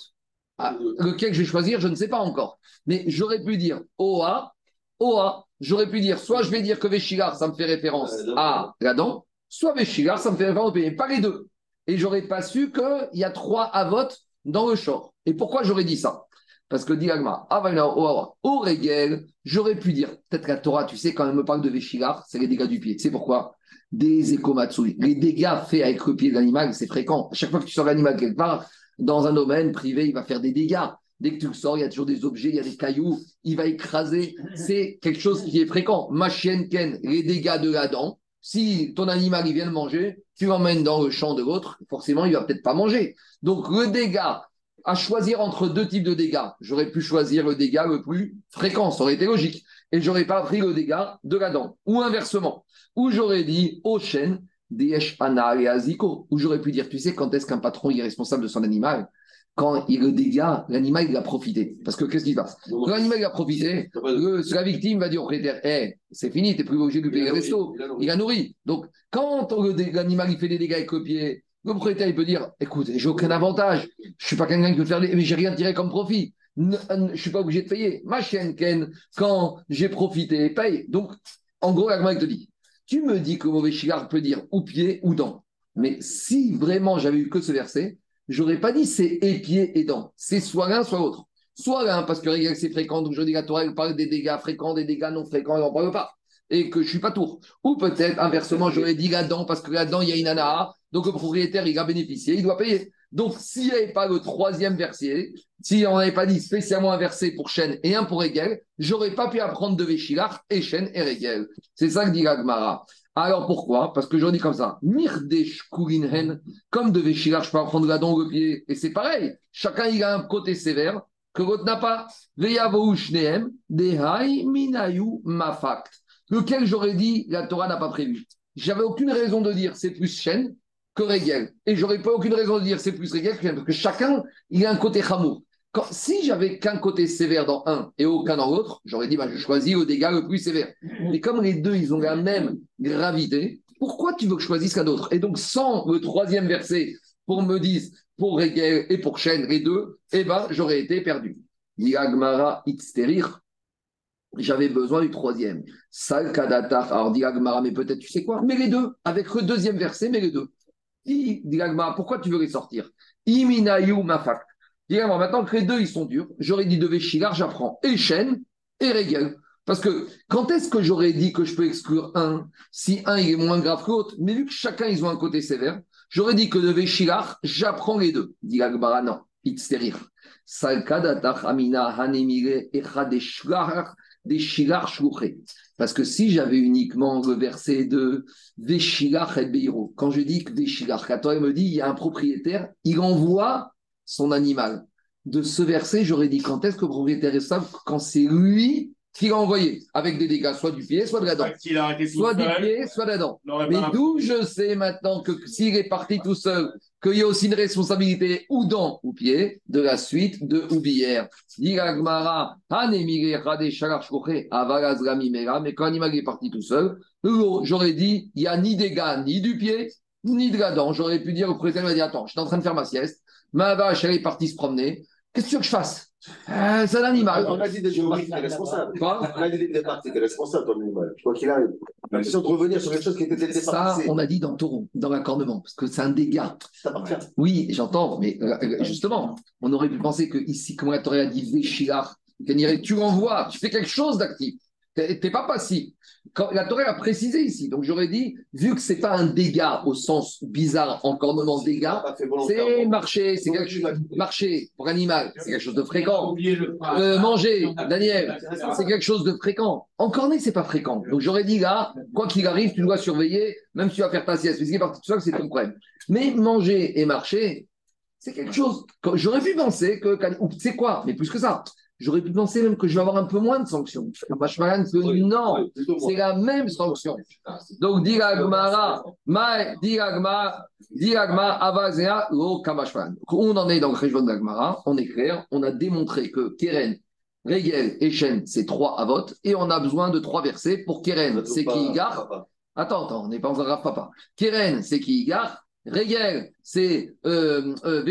Ah, lequel je vais choisir, je ne sais pas encore. Mais j'aurais pu dire Oa, Oa, j'aurais pu dire, soit je vais dire que Veshilar, ça me fait référence à la dent, soit Veshilar, ça me fait référence au mais pas les deux. Et j'aurais pas su qu'il y a trois avot dans le short. Et pourquoi j'aurais dit ça? Parce que dit Agma, au Regel, j'aurais pu dire, peut-être la Torah, tu sais, quand elle me parle de Veshilar, c'est les dégâts du pied. Tu sais pourquoi? Des ekomatsui. Les dégâts faits avec le pied l'animal, c'est fréquent. À chaque fois que tu sors l'animal quelque part, dans un domaine privé, il va faire des dégâts. Dès que tu le sors, il y a toujours des objets, il y a des cailloux, il va écraser. C'est quelque chose qui est fréquent. Ma chienne Ken, les dégâts de la dent, si ton animal il vient de manger, tu l'emmènes dans le champ de l'autre, forcément il va peut-être pas manger. Donc le dégât, à choisir entre deux types de dégâts, j'aurais pu choisir le dégât le plus fréquent, ça aurait été logique. Et j'aurais pas pris le dégât de la dent. Ou inversement, où j'aurais dit au chêne, Deesh Ana et Aziko, où j'aurais pu dire, tu sais, quand est-ce qu'un patron est responsable de son animal? Quand il le dégât, l'animal il a profité. Parce que qu'est-ce qui se passe? Quand l'animal il a profité, le- la victime va dire au propriétaire, Eh, c'est fini, tu n'es plus obligé de lui payer le resto. Il a nourri. Donc, quand l'animal il fait des dégâts avec le pied, le propriétaire il peut dire écoute, j'ai aucun avantage, je suis pas quelqu'un qui peut faire des. mais j'ai rien tiré comme profit. Ne- ne- je suis pas obligé de payer. Ma chienne Ken, quand j'ai profité, paye. Donc, en gros, l'animal il te dit tu me dis que mauvais chigard peut dire ou pied ou dent. Mais si vraiment j'avais eu que ce verset, j'aurais pas dit c'est et pied et dent. C'est soit l'un, soit l'autre. Soit l'un, parce que c'est fréquent, donc je dis la Torah, parle des dégâts fréquents, des dégâts non fréquents, elle n'en parle pas. Et que je suis pas tour. Ou peut-être, inversement, j'aurais dit la dent, parce que là-dedans, il y a une anaa, donc le propriétaire, il a bénéficié, il doit payer. Donc, s'il n'y avait pas le troisième verset, si on n'avait pas dit spécialement un verset pour chêne et un pour Hegel, j'aurais pas pu apprendre de Véchilar et chêne et Hegel. C'est ça que dit Gagmara. Alors pourquoi? Parce que je dis comme ça, Mirdesh Kurinhen, comme de Véchilar, je peux apprendre la dent au pied, et c'est pareil. Chacun, il a un côté sévère que l'autre n'a pas. Veyavou Shnehem, Dehai Minayu Mafakt. Lequel j'aurais dit, la Torah n'a pas prévu. J'avais aucune raison de dire c'est plus chêne que Régel. Et j'aurais pas aucune raison de dire c'est plus Régel que parce que chacun, il a un côté chamour. Quand, si j'avais qu'un côté sévère dans un et aucun dans l'autre, j'aurais dit bah, je choisis le dégât le plus sévère. Mais comme les deux, ils ont la même gravité, pourquoi tu veux que je choisisse qu'un autre? Et donc, sans le troisième verset pour me dire pour Régel et pour chêne, les deux, eh ben, j'aurais été perdu. Yagmara itzterir. J'avais besoin du troisième. Sal kadatar. Alors, dit Agmara, mais peut-être, tu sais quoi? Mais les deux, avec le deuxième verset, mais les deux. Pourquoi tu veux les sortir? Iminayu mafak. Maintenant que les deux, ils sont durs, j'aurais dit de Véchilar, j'apprends et chêne et Régel. Parce que quand est-ce que j'aurais dit que je peux exclure un si un est moins grave que l'autre? Mais vu que chacun, ils ont un côté sévère, j'aurais dit que de Véchilar, j'apprends les deux. Dit Agmara, non, itzterir. Salkadatar amina hanemire echadeshlar deshilar shluché. Parce que si j'avais uniquement le verset de Veshilar et Beiro, quand je dis que Veshilar, quand toi il me dit il y a un propriétaire, il envoie son animal. De ce verset, j'aurais dit quand est-ce que le propriétaire est stable Quand c'est lui qui l'a envoyé, avec des dégâts, soit du pied, soit de la dent. A Soit du pied, soit de la dent. Mais d'où je sais maintenant que s'il est parti tout seul, qu'il y a aussi une responsabilité ou dent ou pied de la suite de Ramimera, mais quand l'animal est parti tout seul, l'eau, j'aurais dit, il n'y a ni dégâts ni du pied, ni de la dent. J'aurais pu dire au propriétaire, il m'a dit, attends, je suis en train de faire ma sieste, ma vache, elle est partie se promener, qu'est-ce que tu veux que je fasse? Euh, C'est un animal. On a dit dès le départ que t'es responsable. Quoi On a dit dès le départ que t'es responsable, ton animal. Quoi qu'il arrive. La question de revenir sur quelque chose qui était dès le départ. Ça, on a dit dans le taureau, dans l'accornement, parce que c'est un dégât. Oui, j'entends, mais euh, euh, justement, on aurait pu penser que ici, comme la Torah a dit Véchilar, Tu renvoies, tu fais quelque chose d'actif. Tu n'es pas passif. Quand, la Torah a précisé ici. Donc j'aurais dit, vu que ce n'est pas un dégât au sens bizarre, encornement dégât, c'est marcher, c'est quelque chose. Marcher pour animal, c'est quelque chose de fréquent. Euh, manger, Daniel, c'est quelque chose de fréquent. Encorner, c'est pas fréquent. Donc j'aurais dit là, quoi qu'il arrive, tu dois surveiller, même si tu vas faire ta sieste. C'est parti tout ça, c'est ton problème. Mais manger et marcher, c'est quelque chose. J'aurais pu penser que. C'est quoi Mais plus que ça. J'aurais pu penser même que je vais avoir un peu moins de sanctions. non, c'est la même sanction. Donc, Avazea, lo Kamashman. On en est dans le région d'Agmara, on est clair, on a démontré que Keren, Regel et Shen, c'est trois avot, et on a besoin de trois versets pour Keren, c'est qui Attends, attends, on n'est pas encore à Papa. Keren, c'est qui Igar. Regel, c'est euh, euh,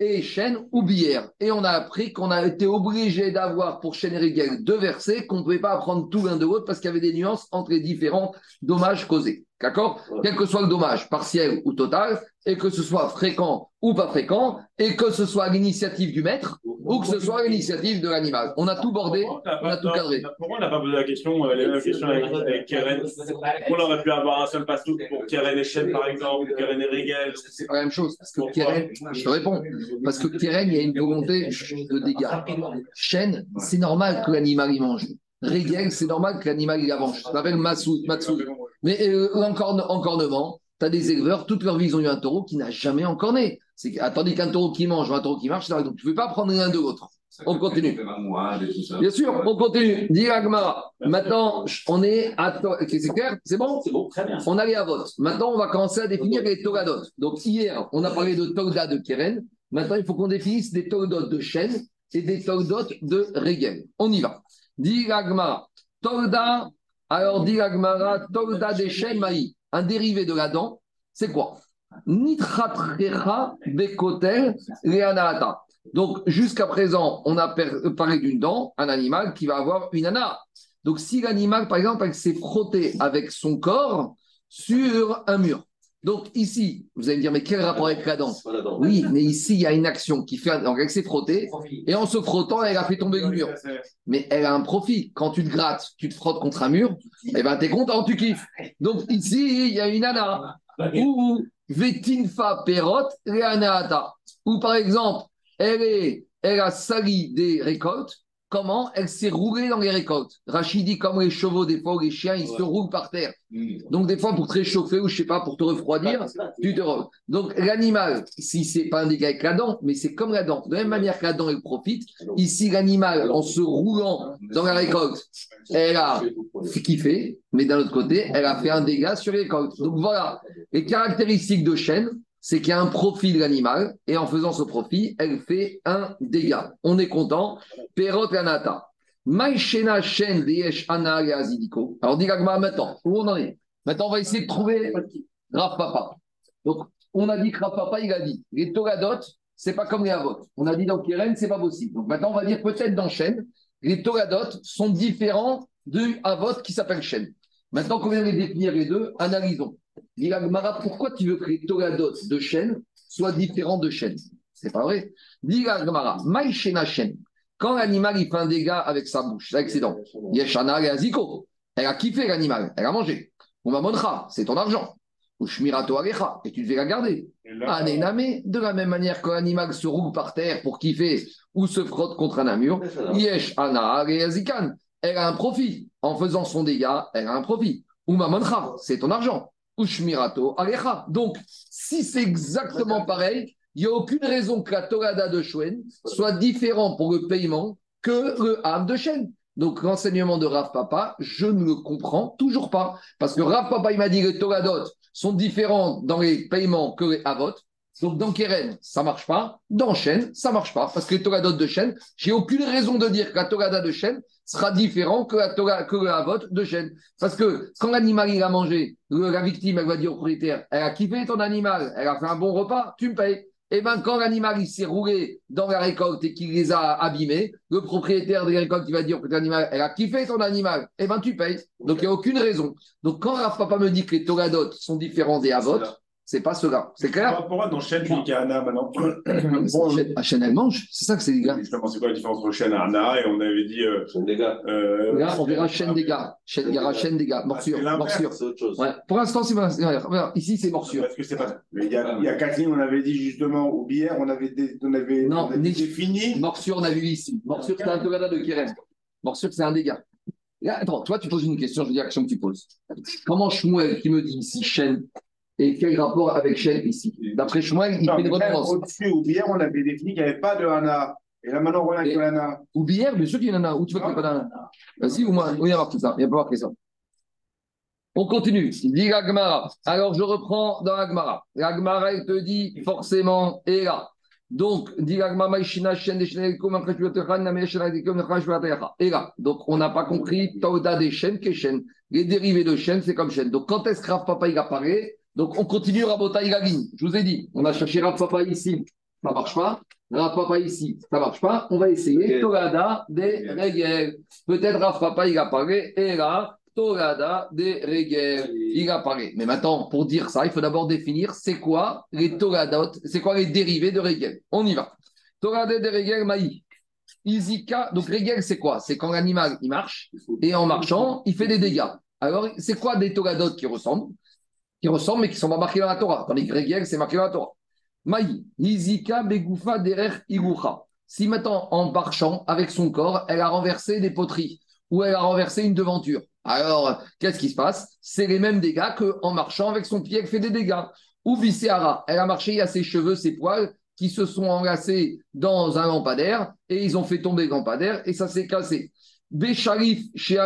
et Chêne ou Bière. Et on a appris qu'on a été obligé d'avoir pour Chêne et deux versets, qu'on ne pouvait pas apprendre tout l'un de l'autre parce qu'il y avait des nuances entre les différents dommages causés. D'accord? Quel que soit le dommage, partiel ou total, et que ce soit fréquent ou pas fréquent, et que ce soit l'initiative du maître ou que ce soit l'initiative de l'animal. On a tout bordé, on a tout cadré. Pourquoi on n'a pas posé la question, euh, les mêmes questions avec, Keren Pourquoi on aurait pu avoir un seul passe-tout pour Keren et Chen, par exemple, ou Keren et Rigel C'est pas la même chose. Parce que Keren, je te réponds, parce que Keren, il y a une volonté de dégâts. Chen, c'est normal que l'animal y mange. Rigel, c'est normal que l'animal y avance. Ça s'appelle Matsu. Mais euh, encornement, tu as des éleveurs, toute leur vie, ils ont eu un taureau qui n'a jamais encorné. C'est tandis qu'un taureau qui mange ou un taureau qui marche, donc tu ne peux pas prendre l'un de l'autre. On continue. Bien sûr, on continue. Dis Maintenant, on est à. C'est clair? C'est bon? C'est bon, très bien. On allait à vote. Maintenant, on va commencer à définir les Togadot. Donc, hier, on a parlé de Togda de Keren. Maintenant, il faut qu'on définisse des Togadot de chêne et des Togadot de Regel. On y va. Togda. Alors, dit maï. Un dérivé de la dent, c'est quoi? Nitratrecha bekotel leanata. Donc, jusqu'à présent, on a parlé d'une dent, un animal qui va avoir une ana. Donc, si l'animal, par exemple, s'est frotté avec son corps sur un mur. Donc, ici, vous allez me dire, mais quel rapport avec la dent Oui, mais ici, il y a une action qui fait. Donc, elle s'est frottée, et en se frottant, elle a fait tomber le mur. Mais elle a un profit. Quand tu te grattes, tu te frottes contre un mur, eh ben, tu es content, tu kiffes. Donc, ici, il y a une ana. Ou Vetinfa perot reanaata. Ou par exemple, elle, est, elle a sali des récoltes. Comment Elle s'est roulée dans les récoltes. Rachid dit comme les chevaux, des fois, les chiens, ils se roulent par terre. Donc, des fois, pour te réchauffer ou je sais pas, pour te refroidir, tu te roules. Donc, l'animal, si c'est pas un dégât avec la dent, mais c'est comme la dent. De la même manière que la dent, elle profite. Ici, l'animal, en se roulant dans la récolte, elle a kiffé, mais d'un autre côté, elle a fait un dégât sur les récoltes. Donc, voilà. Les caractéristiques de chêne, c'est qu'il y a un profit de l'animal, et en faisant ce profit, elle fait un dégât. On est content. Perot anata. Maïchena shen deyesh ana azidiko. Alors, dit maintenant, où on en est? Maintenant, on va essayer de trouver Rav Papa. Donc, on a dit que Papa, il a dit les Togadot, c'est pas comme les Avot. On a dit dans Keren, c'est pas possible. Donc, maintenant, on va dire peut-être dans Shen, les Togadot sont différents du Avot qui s'appelle Shen. Maintenant qu'on vient de définir les deux, analysons. Dit pourquoi tu veux que les Togadot de chêne soient différents de chêne C'est pas vrai. Dit Gmara, Maïchena chêne. Quand l'animal il fait un dégât avec sa bouche, avec ses dents, Yeshana et Aziko, elle a kiffé l'animal, elle a mangé. On c'est ton argent. Et tu devais la garder. Anename, de la même manière que l'animal se roule par terre pour kiffer ou se frotte contre un mur, Yesh elle a un profit. En faisant son dégât, elle a un profit. Ou c'est ton argent. Ushmirato Alecha. Donc, si c'est exactement pareil, il n'y a aucune raison que la Torada de Shuen soit différent pour le paiement que le Hav de Shen. Donc, l'enseignement de Rav Papa, je ne le comprends toujours pas. Parce que Rav Papa, il m'a dit que les Toradot sont différents dans les paiements que les Havot. Donc, dans Keren, ça marche pas. Dans Shen, ça marche pas. Parce que les Toradot de Shen, j'ai aucune raison de dire que la Torada de Shen sera différent que la, Torah, la vote de chêne. Parce que quand l'animal il a mangé, la victime, elle va dire au propriétaire, elle a kiffé ton animal, elle a fait un bon repas, tu me payes. Et bien, quand l'animal il s'est roulé dans la récolte et qu'il les a abîmés, le propriétaire des récoltes il va dire que l'animal, elle a kiffé ton animal, et ben tu payes. Donc il n'y a aucune raison. Donc quand Rafa Papa me dit que les Toradot sont différents des Avot, C'est pas cela. C'est clair? Pourquoi dans chaîne, il y a Anna maintenant? <coughs> La chaîne, elle mange. C'est ça que c'est, les gars. Justement, c'est quoi la différence entre chaîne et Anna Et on avait dit. euh, C'est des gars. euh, Là, on verra chaîne des gars. Chaîne, il y aura chaîne des gars. Morsure. c'est l'inverse. Morsure. C'est autre chose. Ouais. Pour l'instant, c'est pas. Ici, c'est morsure. Parce que c'est pas. Mais il y a, il y a Kathleen, on avait dit justement, ou hier, on avait, dé- on avait, Non, on avait ni- défini. Morsure, on a vu ici. Morsure, c'est un Togada de Kérem. Morsure, c'est un dégât. Là, attends, toi, tu poses une question, je veux dire la question que tu poses. Comment Shmuel, qui me dit ici chaîne, et quel rapport avec chaîne ici D'après Shmuel, il Non, fait une redondance. Au-dessus, ou hier, on avait défini qu'il n'y avait pas de Anna. Et là, maintenant, on revient avec Anna. Ou bière, bien sûr qu'il y a. Où tu veux qu'il n'y ait pas d'un. Vas-y, ou moi. Il y a marqué ça. Il n'y a pas marqué ça. On continue. Dit l'Agmara. Alors, je reprends dans l'Agmara. L'Agmara, il te dit forcément, et là. Donc. Et là. Donc, on n'a pas compris Tauda des chaînes, Keshen. Les dérivés de chaîne, c'est comme chaîne. Donc, quand est-ce que Rav Papa, il apparaît Donc, on continue Rabota, il la ligne. Je vous ai dit, on a cherché Rav Papa ici. Ça marche pas. Rav Papa ici, ça marche pas. On va essayer. Ok. Torada des règles. Peut-être Rav Papa, il apparaît. Et là, Torada des règles. Il apparaît. Mais maintenant, pour dire ça, il faut d'abord définir c'est quoi les Toradot, c'est quoi les dérivés de règles. On y va. Torada des règles, maï. Izika, donc règles, c'est quoi? C'est quand l'animal, il marche. Et en marchant, il fait des dégâts. Alors, c'est quoi des Toradot qui ressemblent? Qui ressemblent, mais qui ne sont pas marqués dans la Torah. Tandis que règles, c'est marqué dans la Torah. Maï, Izika Begoufa Derer Irucha. Si maintenant, en marchant avec son corps, elle a renversé des poteries ou elle a renversé une devanture, alors qu'est-ce qui se passe? C'est les mêmes dégâts qu'en marchant avec son pied, elle fait des dégâts. Ou Viseara, elle a marché, a ses cheveux, ses poils qui se sont enlacés dans un lampadaire et ils ont fait tomber le lampadaire et ça s'est cassé. Bécharif chez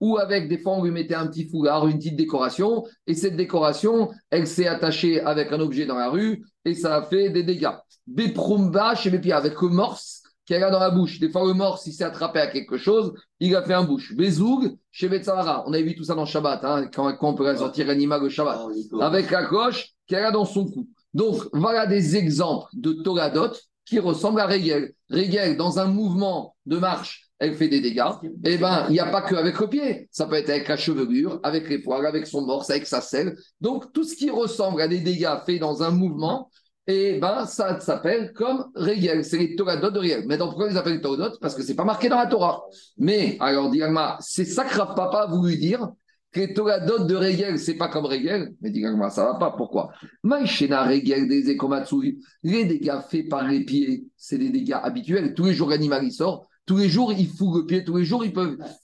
ou avec des fois on lui mettait un petit foulard, une petite décoration, et cette décoration, elle s'est attachée avec un objet dans la rue, et ça a fait des dégâts. Beprumba chez Bépia, avec le morse qu'elle a dans la bouche. Des fois, le morse, il s'est attrapé à quelque chose, il a fait un bouche. Bezoug chez Betsahara, on avait vu tout ça dans Shabbat, hein, quand, quand on peut sortir l'animal le Shabbat, avec la cloche qu'elle a dans son cou. Donc, voilà des exemples de Toradot qui ressemblent à Régel. Régel, dans un mouvement de marche, elle fait des dégâts. Eh bien, il n'y a pas qu'avec le pied. Ça peut être avec la chevelure, avec les poils, avec son morse, avec sa selle. Donc, tout ce qui ressemble à des dégâts faits dans un mouvement, eh ben, ça s'appelle comme Régel. C'est les Toradot de Régel. Mais donc, pourquoi ils appellent Toradot Parce que c'est pas marqué dans la Torah. Mais, alors, Diagma, c'est ça que Rav Papa a voulu dire que les Toradot de Régel, c'est pas comme Régel. Mais Diagma, ça va pas. Pourquoi? Maïchena Régel des Ekomatsui, les dégâts faits par les pieds, c'est des dégâts habituels. Tous les jours, l'animal, il sort. Tous les jours, il fout le pied. Tous les jours, il,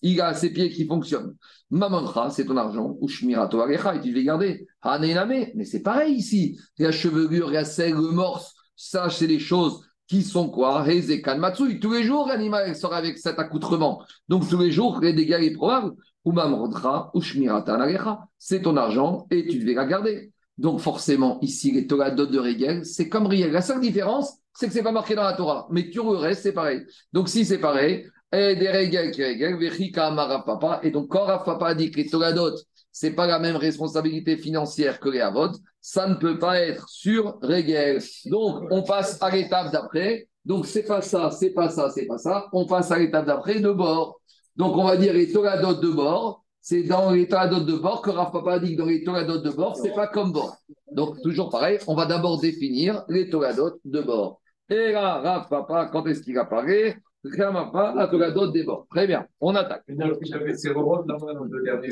il a ses pieds qui fonctionnent. Mamancha, c'est ton argent. Ou Shmirato Alecha, et tu devais garder. Hanename, mais c'est pareil ici. La chevelure, la selle, le morse, ça, c'est des choses qui sont quoi? Hezekan Matsui. Tous les jours, l'animal sort avec cet accoutrement. Donc, tous les jours, les dégâts est probable. Ou Mamrodra, ou Shmirata Alecha. C'est ton argent et tu devais la garder. Donc, forcément, ici, les Toradot de Régel, c'est comme Riel. La seule différence, c'est que c'est pas marqué dans la Torah. Mais tout le reste, c'est pareil. Donc, si c'est pareil, Papa. Et donc, quand Rav Papa dit que les Toradot, c'est pas la même responsabilité financière que les Avot, ça ne peut pas être sur Régel. Donc, on passe à l'étape d'après. Donc, c'est pas ça, c'est pas ça, c'est pas ça. On passe à l'étape d'après de bord. Donc, on va dire les Toradot de bord. C'est dans les de bord que Rav Papa dit que dans les Toradot de bord, c'est pas comme bord. Donc, toujours pareil, on va d'abord définir les Toradot de bord. Et là, Rav Papa, quand est-ce qu'il apparaît? Ramapa, la Toradot des bords. Très bien, on attaque.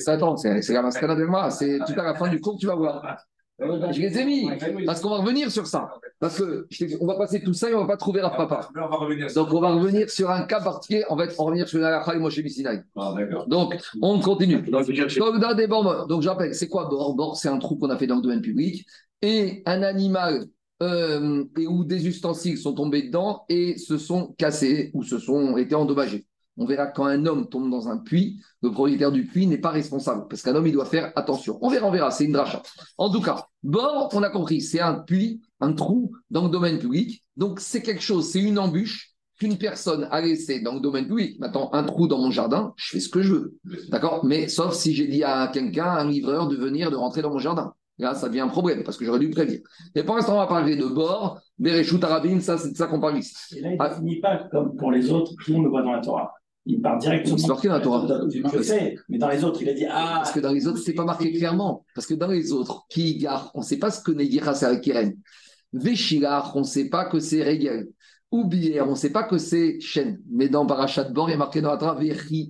Attends, c'est c'est la mascada de moi, c'est tout à la fin du cours, tu vas voir. Je les ai mis, parce qu'on va revenir sur ça. Parce que je t'ai- on va passer tout ça et on va pas trouver Rav Papa. Donc, on va revenir sur un cas particulier. En fait, on va revenir sur la Khaï Moshe Bissinaï. Ah. Donc, on continue. Bords. Donc, j'appelle, c'est quoi? Bord, c'est un trou qu'on a fait dans le domaine public. Et un animal euh, et où des ustensiles sont tombés dedans et se sont cassés ou se sont été endommagés. On verra quand un homme tombe dans un puits, le propriétaire du puits n'est pas responsable parce qu'un homme, il doit faire attention. On verra, on verra, c'est une dracha. En tout cas, bord, on a compris, c'est un puits, un trou dans le domaine public. Donc, c'est quelque chose, c'est une embûche qu'une personne a laissé dans le domaine public. Maintenant, un trou dans mon jardin, je fais ce que je veux. D'accord? Mais sauf si j'ai dit à quelqu'un, un livreur, de venir, de rentrer dans mon jardin. Là, ça devient un problème parce que j'aurais dû prévenir. Et pour l'instant, on va parler de bord, Bereshut Arabim, ça, c'est de ça qu'on parle ici. Et là, il Ah. ne définit pas comme pour les autres, tout le monde le voit dans la Torah. il part directement. C'est marqué dans la Torah. Je sais, mais dans les autres, il a dit Ah, Parce que dans les autres, c'est pas marqué clairement. Parce que dans les autres, qui gare, on ne sait pas ce que Negira c'est avec Keren. Véchilar, on ne sait pas que c'est Regel. Ou Bière, on ne sait pas que c'est Shen. Mais dans Parashat Bor, il y a marqué dans la Torah Vechi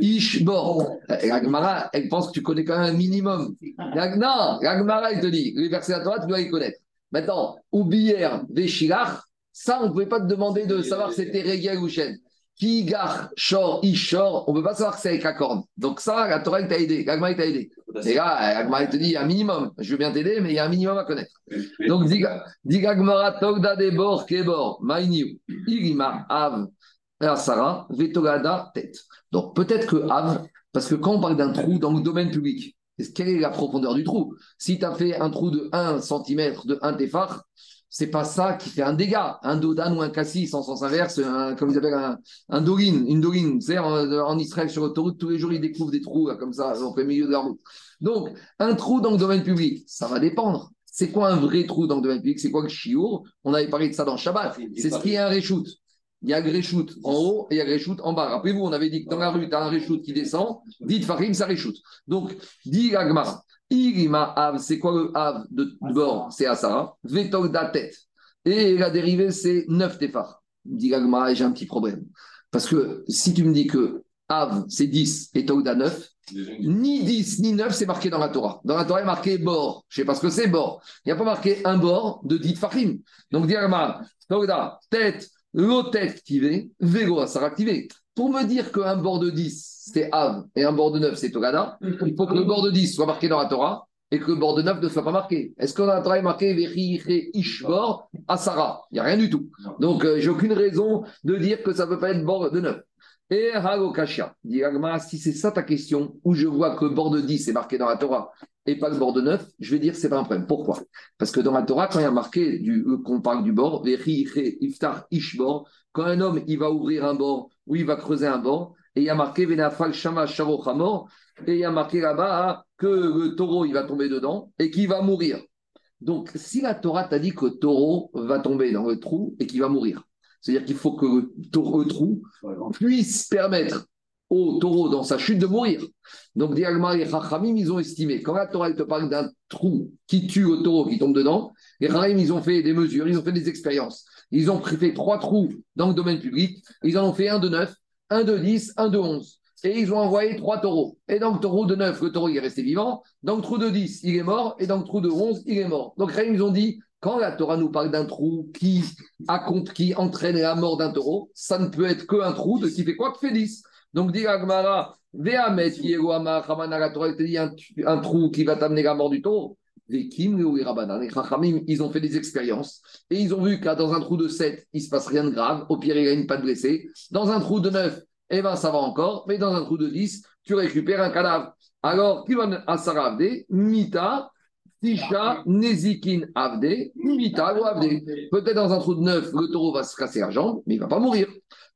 Irre Ish Bor. La Gemara, elle pense que tu connais quand même un minimum. La- non, la Gemara, elle te dit, les versets de la Torah, tu dois les connaître. Maintenant, ou Bière, Véchilar, ça, on ne pouvait pas te demander de savoir si c'était Regel ou Shen. Qui gare, shor, ishor, on ne peut pas savoir que c'est avec la corne. Donc ça, la Torah elle t'a aidé, la Gemara elle t'a aidé. Et là, la Gemara elle te dit, il y a un minimum. Je veux bien t'aider, mais il y a un minimum à connaître. Donc, diga diga Gemara, togda de bor, kebor, maïniu, irima, av, asara, vetogada, tête. Donc peut-être que av, parce que quand on parle d'un trou dans le domaine public, quelle est la profondeur du trou? Si tu as fait un trou de 1 cm, de 1 téphar, c'est pas ça qui fait un dégât. Un dodan ou un cassis en sens inverse, un, comme ils appellent un, un une sais, en, en Israël, sur l'autoroute, tous les jours, ils découvrent des trous là, comme ça, au milieu de la route. Donc, un trou dans le domaine public, ça va dépendre. C'est quoi un vrai trou dans le domaine public? C'est quoi le chiour? On avait parlé de ça dans Shabbat. C'est ce qui est un reshoot. Il y a reshoot en haut et il y a reshoot en bas. Rappelez-vous, on avait dit que dans la rue, tu as un reshoot qui descend. Dites Farim, ça reshoot. Donc, dit Agmar, Irima Av, c'est quoi le Av de bord? C'est Asara. Vetog da tête. Et la dérivée, c'est 9 téphars. Dit Agmar, j'ai un petit problème. Parce que si tu me dis que Av, c'est 10 et Togda 9, ni 10 ni 9, c'est marqué dans la Torah. Dans la Torah, il est marqué bord. Je ne sais pas ce que c'est bord. Il n'y a pas marqué un bord de dit Fahim. Donc, dit Agmar, Togda, tête, activée, vélo à Sarah activé. Pour me dire qu'un bord de 10, c'est Av, et un bord de 9, c'est Togada, il faut que le bord de 10 soit marqué dans la Torah et que le bord de 9 ne soit pas marqué. Est-ce dans la Torah est marqué Vechi Ishbor Asara Il n'y a rien du tout. Donc, euh, j'ai aucune raison de dire que ça ne peut pas être bord de 9. Et Halokashia, dit Agma, si c'est ça ta question, où je vois que le bord de 10 est marqué dans la Torah et pas le bord de 9, je vais dire que ce n'est pas un problème. Pourquoi? Parce que dans la Torah, quand il y a marqué euh, qu'on parle du bord, Iftar Ishbor, quand un homme il va ouvrir un bord ou il va creuser un bord, et il y a marqué Venafal Shama Sharo Hamor, et il y a marqué là-bas hein, que le taureau il va tomber dedans et qu'il va mourir. Donc, si la Torah t'a dit que le taureau va tomber dans le trou et qu'il va mourir, c'est-à-dire qu'il faut que le, taureau, puisse permettre au taureau dans sa chute de mourir. Donc, Diagmar et Chachamim, ils ont estimé, quand la Torah te parle d'un trou qui tue le taureau qui tombe dedans, les Chachamim, ils ont fait des mesures, ils ont fait des expériences. Ils ont fait trois trous dans le domaine public, ils en ont fait un de 9, un de 10, un de 11. Et ils ont envoyé trois taureaux. Et dans le taureau de 9, le taureau est resté vivant. Dans le trou de 10, il est mort. Et dans le trou de 11, il est mort. Donc, ils ont dit, quand la Torah nous parle d'un trou qui, qui entraîne la mort d'un taureau, ça ne peut être qu'un trou de qui fait quoi Qui fait 10. Donc, dit Agmara, Vehamet, la Torah te dit un, trou qui va t'amener la mort du taureau. Les Kim, les les Chachamim, ils ont fait des expériences et ils ont vu que dans un trou de 7, il ne se passe rien de grave. Au pire, il y a une patte blessée. Dans un trou de 9, eh ben, ça va encore. Mais dans un trou de 10, tu récupères un cadavre. Alors, Kivan Asar Avde, Mita, Tisha, Nezikin Avde, Mita ou Avde. Peut-être dans un trou de 9, le taureau va se casser la jambe, mais il ne va pas mourir.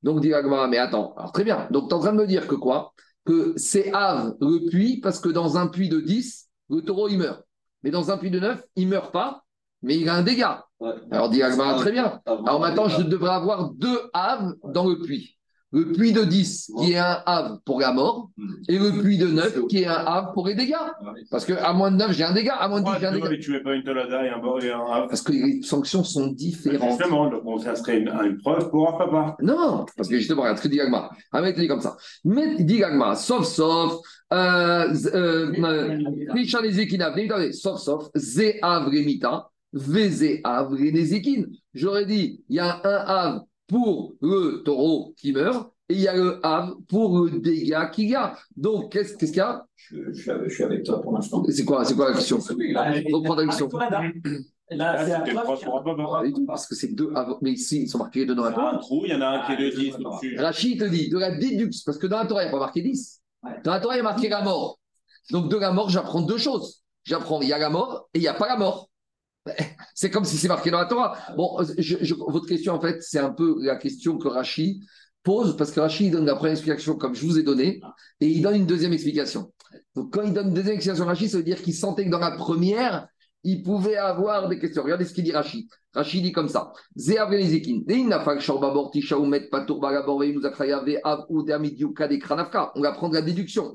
Donc, dit Agmara, mais attends, alors très bien. Donc, tu es en train de me dire que quoi? Que c'est Av, le puits, parce que dans un puits de 10, le taureau, il meurt. Mais dans un puits de 9, il ne meurt pas, mais il a un dégât. Ouais. Alors, dit Agmara, très bien. Alors maintenant, je devrais avoir deux Av dans le puits. Le puits de 10 qui est un Av pour la mort et le puits de 9 qui est un Av pour les dégâts. Parce qu'à moins de 9, j'ai un dégât, à moins de 10, j'ai un dégât. tu mets pas une tolada et un bord et un havre Parce que les sanctions sont différentes. Justement, donc bon, ça serait une, une preuve pour un papa. Non, parce que justement, regarde ce que dit Gagma. Un mec dit comme ça. Mais dit Gagma, sauf, sauf, euh, euh, sauf, sauf, Zé Avremita, Vézé Avrenezekin. J'aurais dit, il y a un Av pour le taureau qui meurt et il y a le Av pour le dégât qu'il y a. Donc, qu'est-ce qu'il y a? Je, je suis avec, je suis avec toi pour l'instant. C'est quoi, c'est quoi la question? Là, Reprends ta question. Là, c'est la preuve tout, Parce que c'est deux Av. Mais ici, ils sont marqués dedans Il y a un trou, il y en a un qui est de 10 au-dessus. Rachid te dit de la déduction, parce que dans la Torah, il n'y a pas marqué 10. Ouais. Dans la Torah, il y a marqué la mort. Donc, de la mort, j'apprends deux choses. J'apprends, il y a la mort et il n'y a pas la mort. <laughs> C'est comme si c'est marqué dans la Torah. Bon, je- je- votre question, en fait, c'est un peu la question que Rachid pose, parce que Rachid donne la première explication comme je vous ai donné, et il donne une deuxième explication. Donc, quand il donne une deuxième explication, Rachid, ça veut dire qu'il sentait que dans la première, il pouvait avoir des questions. Regardez ce qu'il dit Rachid. Rachid dit comme ça. On va prendre la déduction.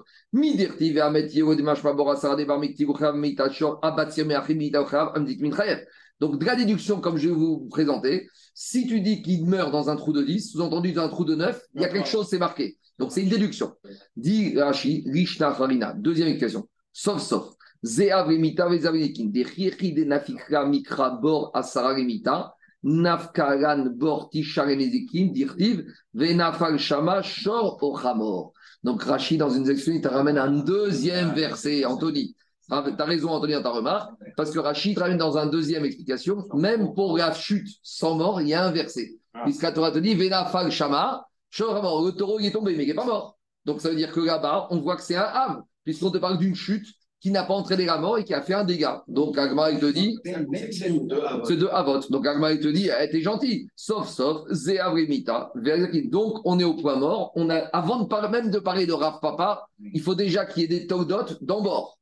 Donc, de la déduction, comme je vais vous présenter, si tu dis qu'il meurt dans un trou de 10, sous-entendu dans un trou de 9, il y a quelque chose, c'est marqué. Donc, c'est une déduction. Dit Rashi, Rishna Farina. Deuxième explication. Sauf, sauf. Zéav Remita Vezavenikin. Des Chiri de Nafikra Mikra Bor Asara Remita. Nafkaran Bor Tisharenezikim. Dirtiv. Venafal Shama Shor Ochamor. Donc, Rashi, dans une section, il te ramène un deuxième verset, Anthony. Tu as raison, Anthony, dans ta remarque, parce que Rachid ramène dans une deuxième explication, même pour la chute sans mort, il y a un verset. Ah. Puisque la Torah te dit, Venafal Shama, Shor le taureau il est tombé, mais il n'est pas mort. Donc ça veut dire que là-bas, on voit que c'est un âme, puisqu'on te parle d'une chute qui n'a pas entraîné la mort et qui a fait un dégât. Donc Agma, il te dit, c'est de Avot. Donc Agma, il te dit, eh, t'es gentil. Sauf, sauf, Zéavremita. Donc on est au point mort. On a, avant de parler, même de parler de Rav Papa, il faut déjà qu'il y ait des Taudot dans bord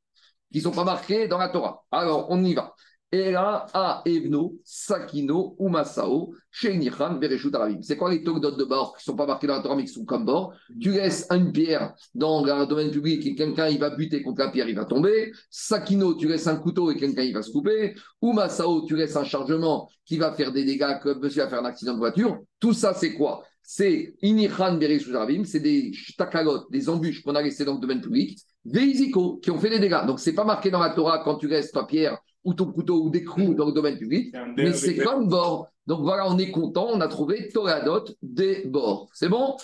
qui ne sont pas marqués dans la Torah. Alors, on y va. Et là, A, Evno, Sakino, Umasao, Sheinicham, Bereshut Arabim. C'est quoi les Togdot de bord qui ne sont pas marqués dans la Torah mais qui sont comme bord? Tu laisses une pierre dans un domaine public et quelqu'un il va buter contre la pierre, il va tomber. Sakino, tu laisses un couteau et quelqu'un il va se couper. Umasao, tu laisses un chargement qui va faire des dégâts comme monsieur va faire un accident de voiture. Tout ça, c'est quoi? C'est Inichan, Bereshut Arabim, c'est des takalot, des embûches qu'on a laissées dans le domaine public. Des Isiko, qui ont fait des dégâts. Donc, ce n'est pas marqué dans la Torah quand tu laisses ta pierre ou ton couteau ou des clous dans le domaine public, mais c'est comme bord. Donc voilà, on est content, on a trouvé Toradot des bords. C'est bon?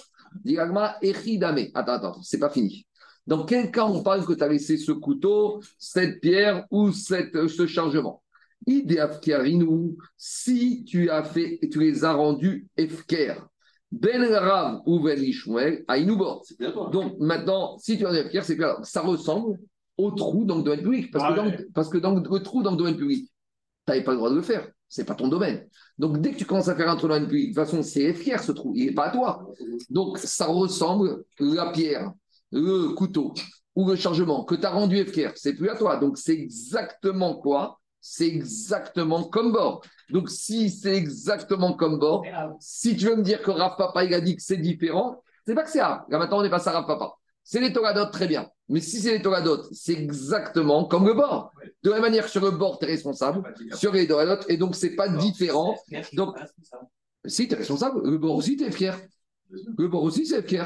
Diagma Echidame. Attends, attends, c'est pas fini. Dans quel cas on parle que tu as laissé ce couteau, cette pierre ou cette, ce chargement? Ideafkerinu, si tu as fait, tu les as rendus efker. Ben Rav ou Ben Ishmael à Inubor. Donc maintenant, si tu as efker, c'est que ça ressemble au trou dans le domaine public. Parce, Ah que, dans, ouais. parce que dans le trou dans le domaine public, tu n'avais pas le droit de le faire. C'est pas ton domaine. Donc dès que tu commences à faire un trou dans le domaine public, de toute façon, c'est fier ce trou, il n'est pas à toi. Donc ça ressemble la pierre, le couteau ou le chargement que tu as rendu FKR, c'est plus à toi. Donc c'est exactement quoi? C'est exactement comme bord. Donc si c'est exactement comme bord, si tu veux me dire que Rav Papa il a dit que c'est différent, c'est pas que c'est Rav. Là maintenant on est passé à Rav Papa. C'est les Toradot, très bien. Mais si c'est les Toradot, c'est exactement comme le bord. De la même manière sur le bord, tu es responsable, sur les Toradot, et donc c'est pas différent. Donc- Si, tu es responsable, le bord aussi, tu es fier. Le bord aussi, c'est t'es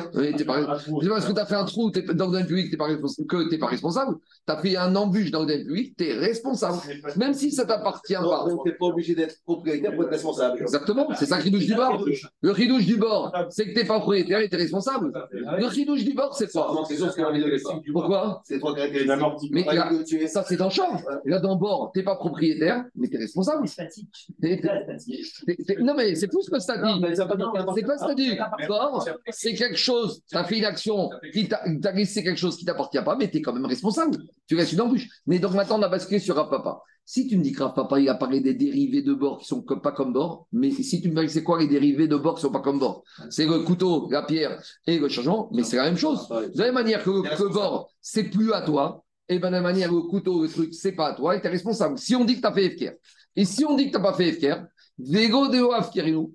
pas- C'est pas parce que tu as fait un trou dans le domaine public t'es pas que tu n'es pas responsable. Tu as fait un embûche dans le domaine public, tu es responsable. Même si ça t'appartient pas. Donc, tu n'es pas obligé d'être propriétaire pour être responsable. Exactement, c'est ça qui douche du bord. Le ridouche du bord, c'est que tu n'es pas propriétaire et tu es responsable. Le ridouche du bord, c'est quoi? Ce. Pourquoi? C'est trois caractéristiques. Mais là, es- ça, c'est dans le champ. Là, dans le bord, tu n'es pas propriétaire, mais tu es responsable. Non, mais c'est plus que ça dit. C'est quoi ça dit? C'est quelque chose, tu as fait une action, qui t'a t'as laissé quelque chose qui ne t'appartient pas, mais tu es quand même responsable. Tu restes une embûche. Mais donc maintenant, on a basculé sur Rav Papa. Si tu me dis que Rav Papa, il a parlé des dérivés de bord qui sont comme- pas comme bord, mais si tu me dis c'est quoi les dérivés de bord qui sont pas comme bord? C'est le couteau, la pierre et le chargement, mais c'est la même chose. De la même manière que le, bord, c'est plus à toi, et ben de la même manière, le couteau, le truc, c'est pas à toi, et tu es responsable. Si on dit que tu as fait FKR, et si on dit que tu n'as pas fait FKR, Vego de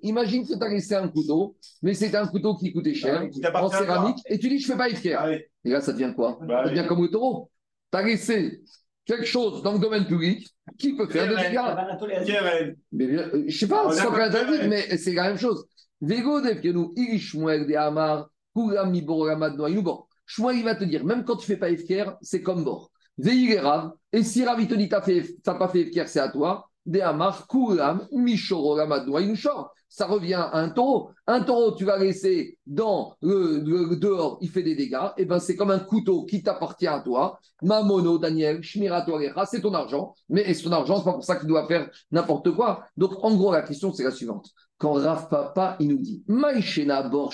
imagine que tu as laissé un couteau, mais c'était un couteau qui coûtait cher, Ah, qui en céramique, et tu dis je fais pas. Ah ouais. Et là, ça devient quoi? Bah Ça devient oui. comme le taureau. Tu as laissé quelque chose dans le domaine public qui peut faire des dégâts. Mais euh, je sais pas, d'accord, interdit, ouais. mais c'est la même chose. Vego Irishmuel de Amar, Kuram Miboramad Noayubo. Shmuel, il va te dire, même quand tu fais pas FKR, c'est comme bord. Veillez et si Rav, il te dit, fait, t'as pas fait FKR, c'est à toi. De Amar. Ça revient à un taureau. Un taureau, tu vas laisser dans le, dehors, il fait des dégâts. Et ben, c'est comme un couteau qui t'appartient à toi. Mamono, Daniel, Shmirato Alecha, c'est ton argent. Mais c'est ton argent, c'est pas pour ça qu'il doit faire n'importe quoi. Donc, en gros, la question, c'est la suivante. Quand Rav Papa, il nous dit, Maïchena bor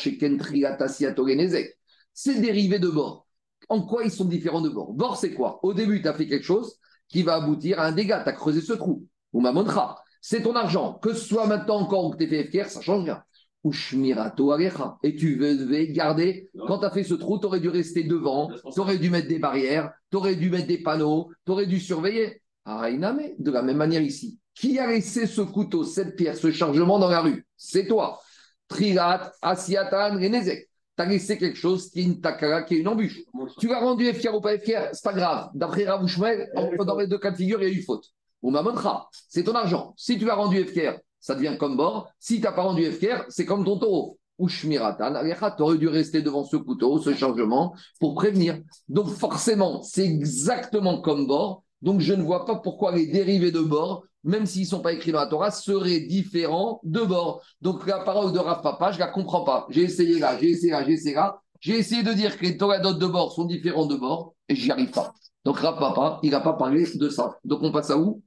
c'est dérivé de bord. En quoi ils sont différents de bord Bord, c'est quoi? Au début, tu as fait quelque chose qui va aboutir à un dégât. Tu as creusé ce trou. Ou ma montra. C'est ton argent. Que ce soit maintenant encore ou que tu fait FKR, ça change rien. Ou Shmirato Alecha. Et tu devais garder. Quand tu as fait ce trou, tu aurais dû rester devant. Tu aurais dû mettre des barrières. Tu aurais dû mettre des panneaux. Tu aurais dû surveiller. Arainame, de la même manière ici. Qui a laissé ce couteau, cette pierre, ce chargement dans la rue? C'est toi. Trilat, Asiatan, Renezek. Tu as laissé quelque chose qui est une takara, qui est une embûche. Tu l'as rendu FKR ou pas FKR, c'est pas grave. D'après Ravouchmel, dans les deux cas de figure, il y a eu faute. Ou Mamontra, c'est ton argent. Si tu l'as rendu FKR, ça devient comme bord. Si tu n'as pas rendu FKR, c'est comme ton taureau. Ou Shmiratan, tu aurais dû rester devant ce couteau, ce chargement, pour prévenir. Donc forcément, c'est exactement comme bord. Donc je ne vois pas pourquoi les dérivés de bord, même s'ils ne sont pas écrits dans la Torah, seraient différents de bord. Donc la parole de Rav Papa, je ne la comprends pas. J'ai essayé là, j'ai essayé là, j'ai essayé là. J'ai essayé de dire que les Toradot de bord sont différents de bord et j'y arrive pas. Donc Rav Papa, il n'a pas parlé de ça. Donc on passe à où?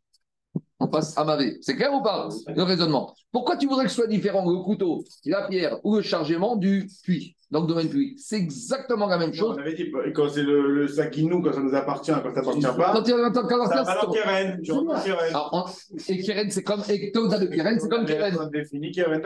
On passe à Mavé. C'est clair ou pas le raisonnement? Pourquoi tu voudrais que ce soit différent le couteau, la pierre ou le chargement du puits dans le domaine puits? C'est exactement la même chose. On avait dit, quand c'est le, le sakinou, quand ça nous appartient, quand ça t'appartient pas. Quand un temps ça- Alors Keren, Et Keren, c'est comme. Et Togda de Keren, c'est comme Keren.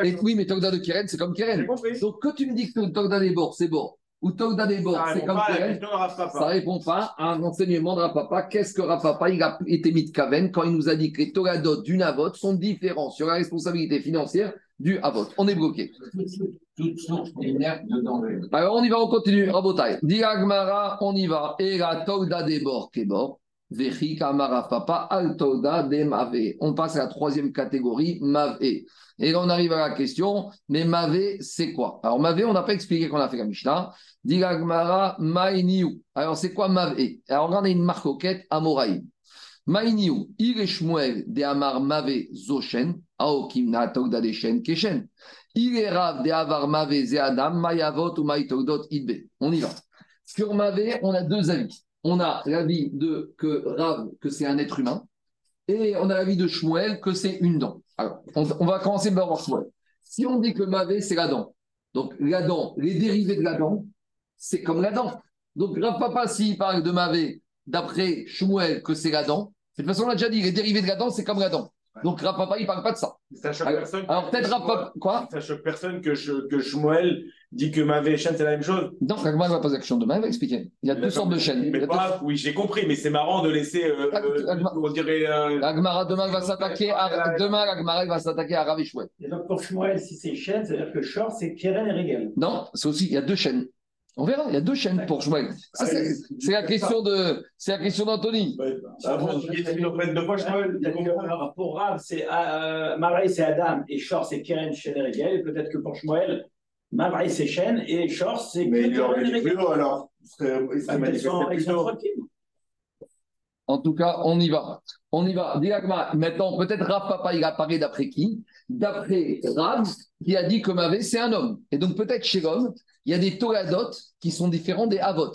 Et oui, mais Togda de Keren, c'est comme Keren. Donc, que tu me dis que Togda des bords, c'est bord, ou Togda des bords, Ça c'est répond comme Papa. ça répond pas à un enseignement de Rapapa. Qu'est-ce que Rapapa il a été mis de Kaven quand il nous a dit que les Togadot du Navot sont différents sur la responsabilité financière du Avot? On est bloqué. Toute source. Alors on y va, on continue. Rabotai. Diagmara, on y va. Et la Togda des bords, Kebor. Vechi Kamara On passe à la troisième catégorie, Mave. Et là, on arrive à la question, mais Mave, c'est quoi? Alors Mave, on n'a pas expliqué qu'on a fait la Mishnah. Alors c'est quoi Mave? Alors on a une marcoquette à Moraï. Maïniou, Il Shmuel de Amar Mave Zoshen, Aokimna Togda de Shen Keshen. Il est Rav de Avar Mave Ze Adam, Mayavot ou Maïtogdot Idbe. On y va. Sur Mave, on a deux avis. On a l'avis de que Rav, que c'est un être humain, et on a l'avis de Shmuel, que c'est une dent. Alors, on, on va commencer par voir Shmuel. Si on dit que Mavé, c'est la dent, donc la dent, les dérivés de la dent, c'est comme la dent. Donc, Rav Papa, s'il parle de Mavé, d'après Shmuel, que c'est la dent, de toute façon, on a déjà dit, les dérivés de la dent, c'est comme la dent. Donc, Rav Papa, il ne parle pas de ça. Ça choque Alors, personne. alors peut-être Rav Papa, quoi? Ça choque personne que, je, que Shmuel dit que Mavé et Shen, c'est la même chose. Donc, Ragma ne va pas action demain, il va expliquer. Il y a deux sortes de chaînes. Mais pas, oui, j'ai compris, mais c'est marrant de laisser, euh, euh, on dirait, euh, demain va s'attaquer à demain l'Agmara va s'attaquer à Rav et donc pour Shmuel, si c'est chaîne, c'est-à-dire que Shor, c'est Keren et Regel. Non, c'est aussi il y a deux chaînes. On verra, il y a deux chaînes pour Shmuel. Ça, c'est la question de c'est la question d'Anthony. deux fois Shmuel, Pour Rav, c'est Marais, c'est Adam et Shor, c'est Keren, Shen et Regel. Et peut-être que pour Shmuel, Marais, c'est Shen et Shor, c'est Mais il aurait et dit plus haut alors. Il serait, Bah, manifesté plus. En tout cas, on y va. On y va. Dis Agmara. Maintenant, peut-être Rav Papa, il apparaît d'après qui? D'après Rav, qui a dit que Mavé, c'est un homme. Et donc, peut-être chez l'homme, il y a des Togadot qui sont différents des Avot.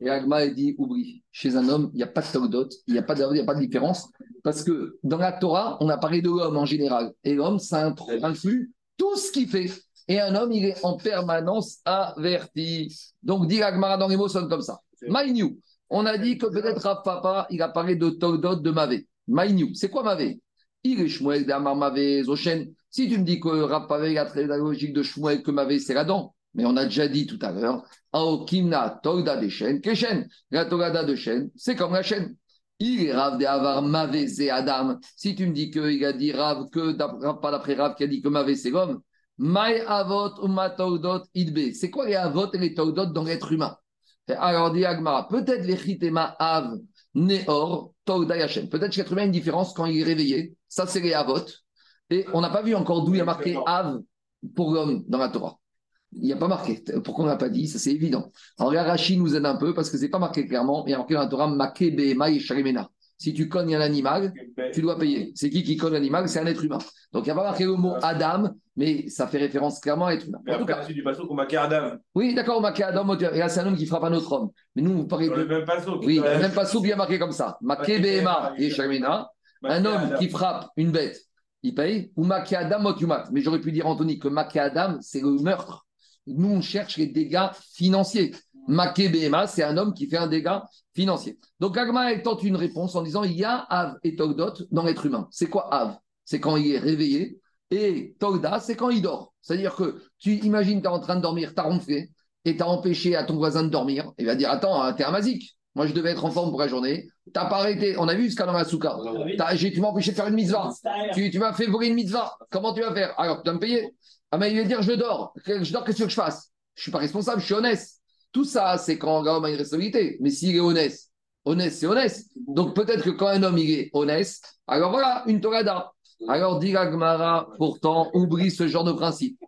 Et Agma il dit, oublie, chez un homme, il n'y a pas de Togadot, il n'y a, pas de- il n'y a pas de différence. Parce que dans la Torah, on a parlé de l'homme en général. Et l'homme, ça inclut tout ce qu'il fait. Et un homme, il est en permanence averti. Donc, dit Agmara dans les mots, sonne comme ça. Maïniou. On a dit que peut-être Rav Papa, il a parlé de Togdot de Mavé. Maïniou. C'est quoi Mavé? Il est Shmuel d'Amar Mavé Zoshen. Si tu me dis que Rav Papa, il a très la logique de Shmuel que Mavé, c'est la dent. Mais on a déjà dit tout à l'heure, Aokimna Togda de Shen, Keshen. La Togada de Shen, c'est comme la chaîne. Il est Rav de Avar Mavé Zé Adam. Si tu me dis qu'il a dit Rav, que pas d'après Rav qui a dit que Mavé, c'est l'homme. Maï Avot Idbe. C'est quoi les Avot et les Togdot dans l'être humain? Alors, dit Agmara, peut-être les chitema av neor togda yachem. Peut-être chez l'être humain, a une différence quand il est réveillé. Ça, c'est les avot. Et on n'a pas vu encore d'où il y a marqué av pour l'homme dans la Torah. Il n'y a pas marqué. Pourquoi on n'a pas dit? Ça, c'est évident. Alors, là, Rachid nous aide un peu parce que c'est pas marqué clairement. Il y a marqué dans la Torah make behema yesharimena. Si tu cognes un animal, tu dois payer. C'est qui qui cogne l'animal? C'est un être humain. Donc, il n'y a pas marqué le mot Adam, mais ça fait référence clairement à être humain. Mais En tout cas, du qu'on Adam. oui, d'accord, Maké Adam, et là, c'est un homme qui frappe un autre homme. Mais nous, vous parlez de. le même passo. Oui, même pas sous bien marqué comme ça. Maké Behema et Shamina, un homme qui frappe une bête, il paye. Ou Maké Adam, Motumat. Mais j'aurais pu dire, Anthony, que Maké Adam, c'est le meurtre. Nous, on cherche les dégâts financiers. Maké Behema, c'est un homme qui fait un dégât financier. Donc, Agma, elle tente une réponse en disant il y a Av et Togdot dans l'être humain. C'est quoi Av? C'est quand il est réveillé. Et Togda, c'est quand il dort. C'est-à-dire que tu imagines, tu es en train de dormir, tu as ronflé, et tu as empêché à ton voisin de dormir. Il va dire Attends, t'es un masique. Moi, je devais être en forme pour la journée. Tu n'as pas arrêté. On a vu ce cas dans la souka. T'as- j'ai- Tu m'as empêché de faire une mitzvah. Tu, tu m'as fait voler une mitzvah. Comment tu vas faire? Alors, tu dois me payer. Ah, mais il va dire je dors. Je dors, qu'est-ce que je fasse? Je ne suis pas responsable, je suis honnête. Tout ça, c'est quand un homme a une responsabilité. Mais s'il est honnête, honnête, c'est honnête. Donc, peut-être que quand un homme il est honnête, alors voilà, une torada. Alors, dit la Gemara, pourtant, oublie ce genre de principe.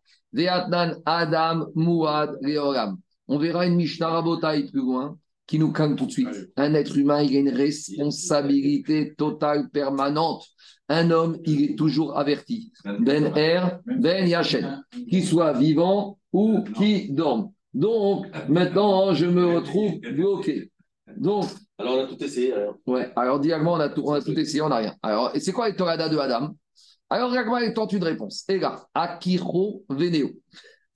Adam Muad Leolam. On verra une Mishnah Rabotai plus loin qui nous calme tout de suite. Un être humain, il a une responsabilité totale, permanente. Un homme, il est toujours averti. Ben Er, Ben Yachem. Qu'il soit vivant ou qui dorme. Donc, maintenant, je me retrouve bloqué. Donc, Alors, on a tout essayé. alors. Ouais, alors dialement, on a tout, on a tout essayé, on n'a rien. Alors, et c'est quoi les Torada de Adam? Alors, il tente une réponse. Et là, Akiro Veneo.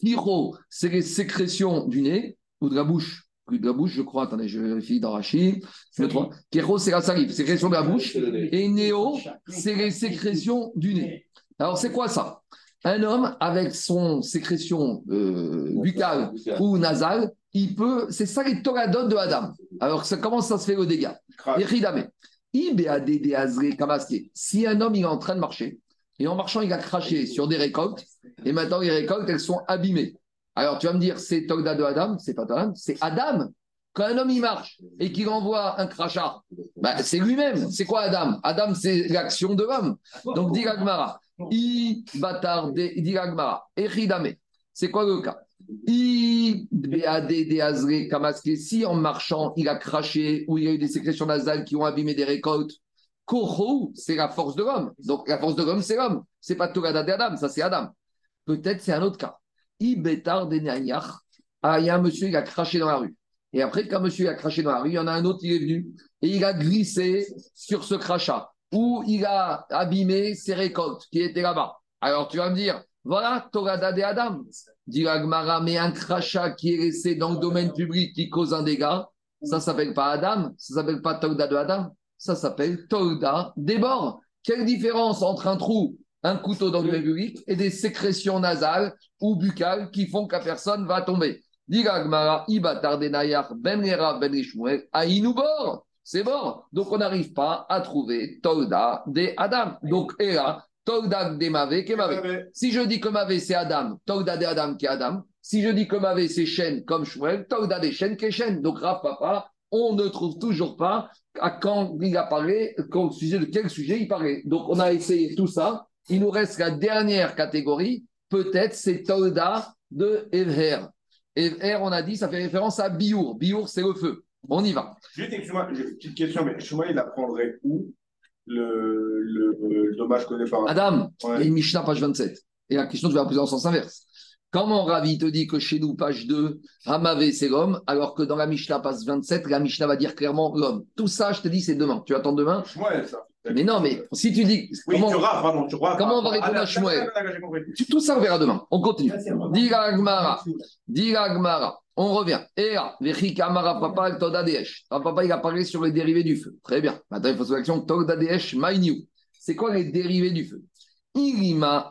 Kiro, c'est les sécrétions du nez ou de la bouche? Plus de la bouche, je crois. Attendez, je vérifie dans Rachid. Je me trompe. Kiro, c'est la salive, sécrétion de la bouche. Et Néo, c'est les sécrétions du nez. Alors, c'est quoi ça? Un homme, avec son sécrétion euh, buccale ou nasale, il peut. C'est ça les Toradot de Adam. Alors, ça, comment ça se fait le dégât? Si un homme il est en train de marcher, et en marchant, il a craché sur des récoltes, et maintenant les récoltes, elles sont abîmées. Alors tu vas me dire, c'est Togda de Adam, c'est pas Adam, c'est Adam. Quand un homme il marche et qu'il envoie un crachat, bah, c'est lui-même. C'est quoi Adam? Adam, c'est l'action de l'homme. Donc dit Gagmara, I batar de. C'est quoi le cas? I Kamaske. Si en marchant, il a craché ou il y a eu des sécrétions nasales qui ont abîmé des récoltes, Koho, c'est la force de l'homme. Donc la force de l'homme, c'est l'homme. C'est pas Togada de Adam, ça c'est Adam. Peut-être c'est un autre cas. Ibetar de Nayach. Ah, il y a un monsieur, il a craché dans la rue. Et après, quand monsieur a craché dans la rue, il y en a un autre, il est venu et il a glissé sur ce crachat ou il a abîmé ses récoltes qui étaient là-bas. Alors tu vas me dire, voilà, Togada de Adam. Dit la Gemara, mais un crachat qui est laissé dans le domaine public qui cause un dégât, ça s'appelle pas Adam, ça s'appelle pas Togda de Adam, ça s'appelle Togda des bords. Quelle différence entre un trou, un couteau dans le domaine public et des sécrétions nasales ou buccales qui font que la personne va tomber? Dit la Gemara, Ibatar de Nayar, Ben Ben Ishmuel, Aïnou bord. C'est bord. Donc on n'arrive pas à trouver Togda de Adam. Donc, et là, Togda de Mavé, Kemavé. Si je dis que Mavé c'est Adam, Togda de Adam qui est Adam. Si je dis que Mavé c'est Shen comme Shmuel, Togda de Shen qui est Shen. Donc Rav Papa, on ne trouve toujours pas à quand il a parlé, au sujet de quel sujet il parlait. Donc on a essayé tout ça. Il nous reste la dernière catégorie. Peut-être c'est Togda de Evher. Evher, on a dit, ça fait référence à Biour. Biour, c'est le feu. On y va. Juste, excuse-moi, j'ai une petite question, mais Shmuel, il apprendrait où le, le, le dommage connu par Adam, Ouais. une Mishnah, page 27. Et la question, tu vas la poser en sens inverse. Comment Ravi te dit que chez nous, page 2, Hamavé, c'est l'homme, alors que dans la Mishnah, page 27, la Mishnah va dire clairement l'homme. Tout ça, je te dis, c'est demain. Tu attends demain? Shmuel, ça. Mais non, mais si tu dis. Oui, comment, tu raves, pardon, tu raves. comment on va répondre Ah, à Shmuel compris. tu- Tout ça, on verra demain. On continue. Dis la Gemara. Dis la. On revient. Et là, Papa. Ah, Papa, il a parlé sur les dérivés du feu. Très bien. Maintenant, il faut se l'action My New. C'est quoi les dérivés du feu? Irima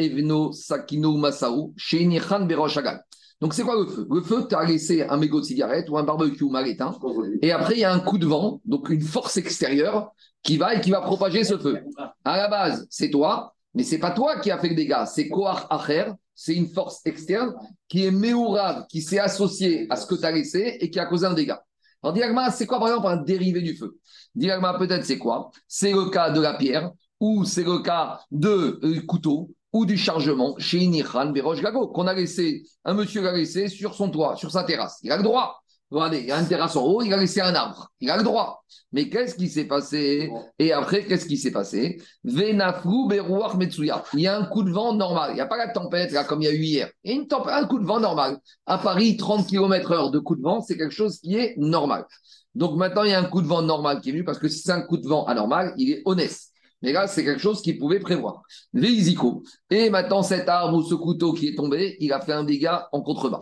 Evno Sakino Masaou, Shenichan Berosh Hagal. Donc, c'est quoi le feu? Le feu, tu as laissé un mégot de cigarette ou un barbecue mal éteint. Et après, il y a un coup de vent, donc une force extérieure qui va et qui va propager ce feu. À la base, c'est toi, mais c'est pas toi qui a fait le dégât, c'est Koach Acher, c'est une force externe qui est Meourav, qui s'est associée à ce que tu as laissé et qui a causé un dégât. Alors, Diagma, c'est quoi par exemple un dérivé du feu? Diagma, peut-être c'est quoi? C'est le cas de la pierre, ou c'est le cas de euh, couteau, ou du chargement chez Inichan Berosh Gago, qu'on a laissé, un monsieur l'a laissé sur son toit, sur sa terrasse. Il a le droit. Regardez, il y a une terrasse en haut, il a laissé un arbre. Il a le droit. Mais qu'est-ce qui s'est passé Et après, qu'est-ce qui s'est passé? Venafrou Berouach Metsuya. Il y a un coup de vent normal. Il n'y a pas la tempête, là, comme il y a eu hier. Il y a une tempête, un coup de vent normal. À Paris, 30 km/h de coup de vent, c'est quelque chose qui est normal. Donc maintenant, il y a un coup de vent normal qui est venu, parce que si c'est un coup de vent anormal, il est honnête. Mais là, c'est quelque chose qu'il pouvait prévoir. Véisico. Et maintenant, cet arbre ou ce couteau qui est tombé, il a fait un dégât en contrebas.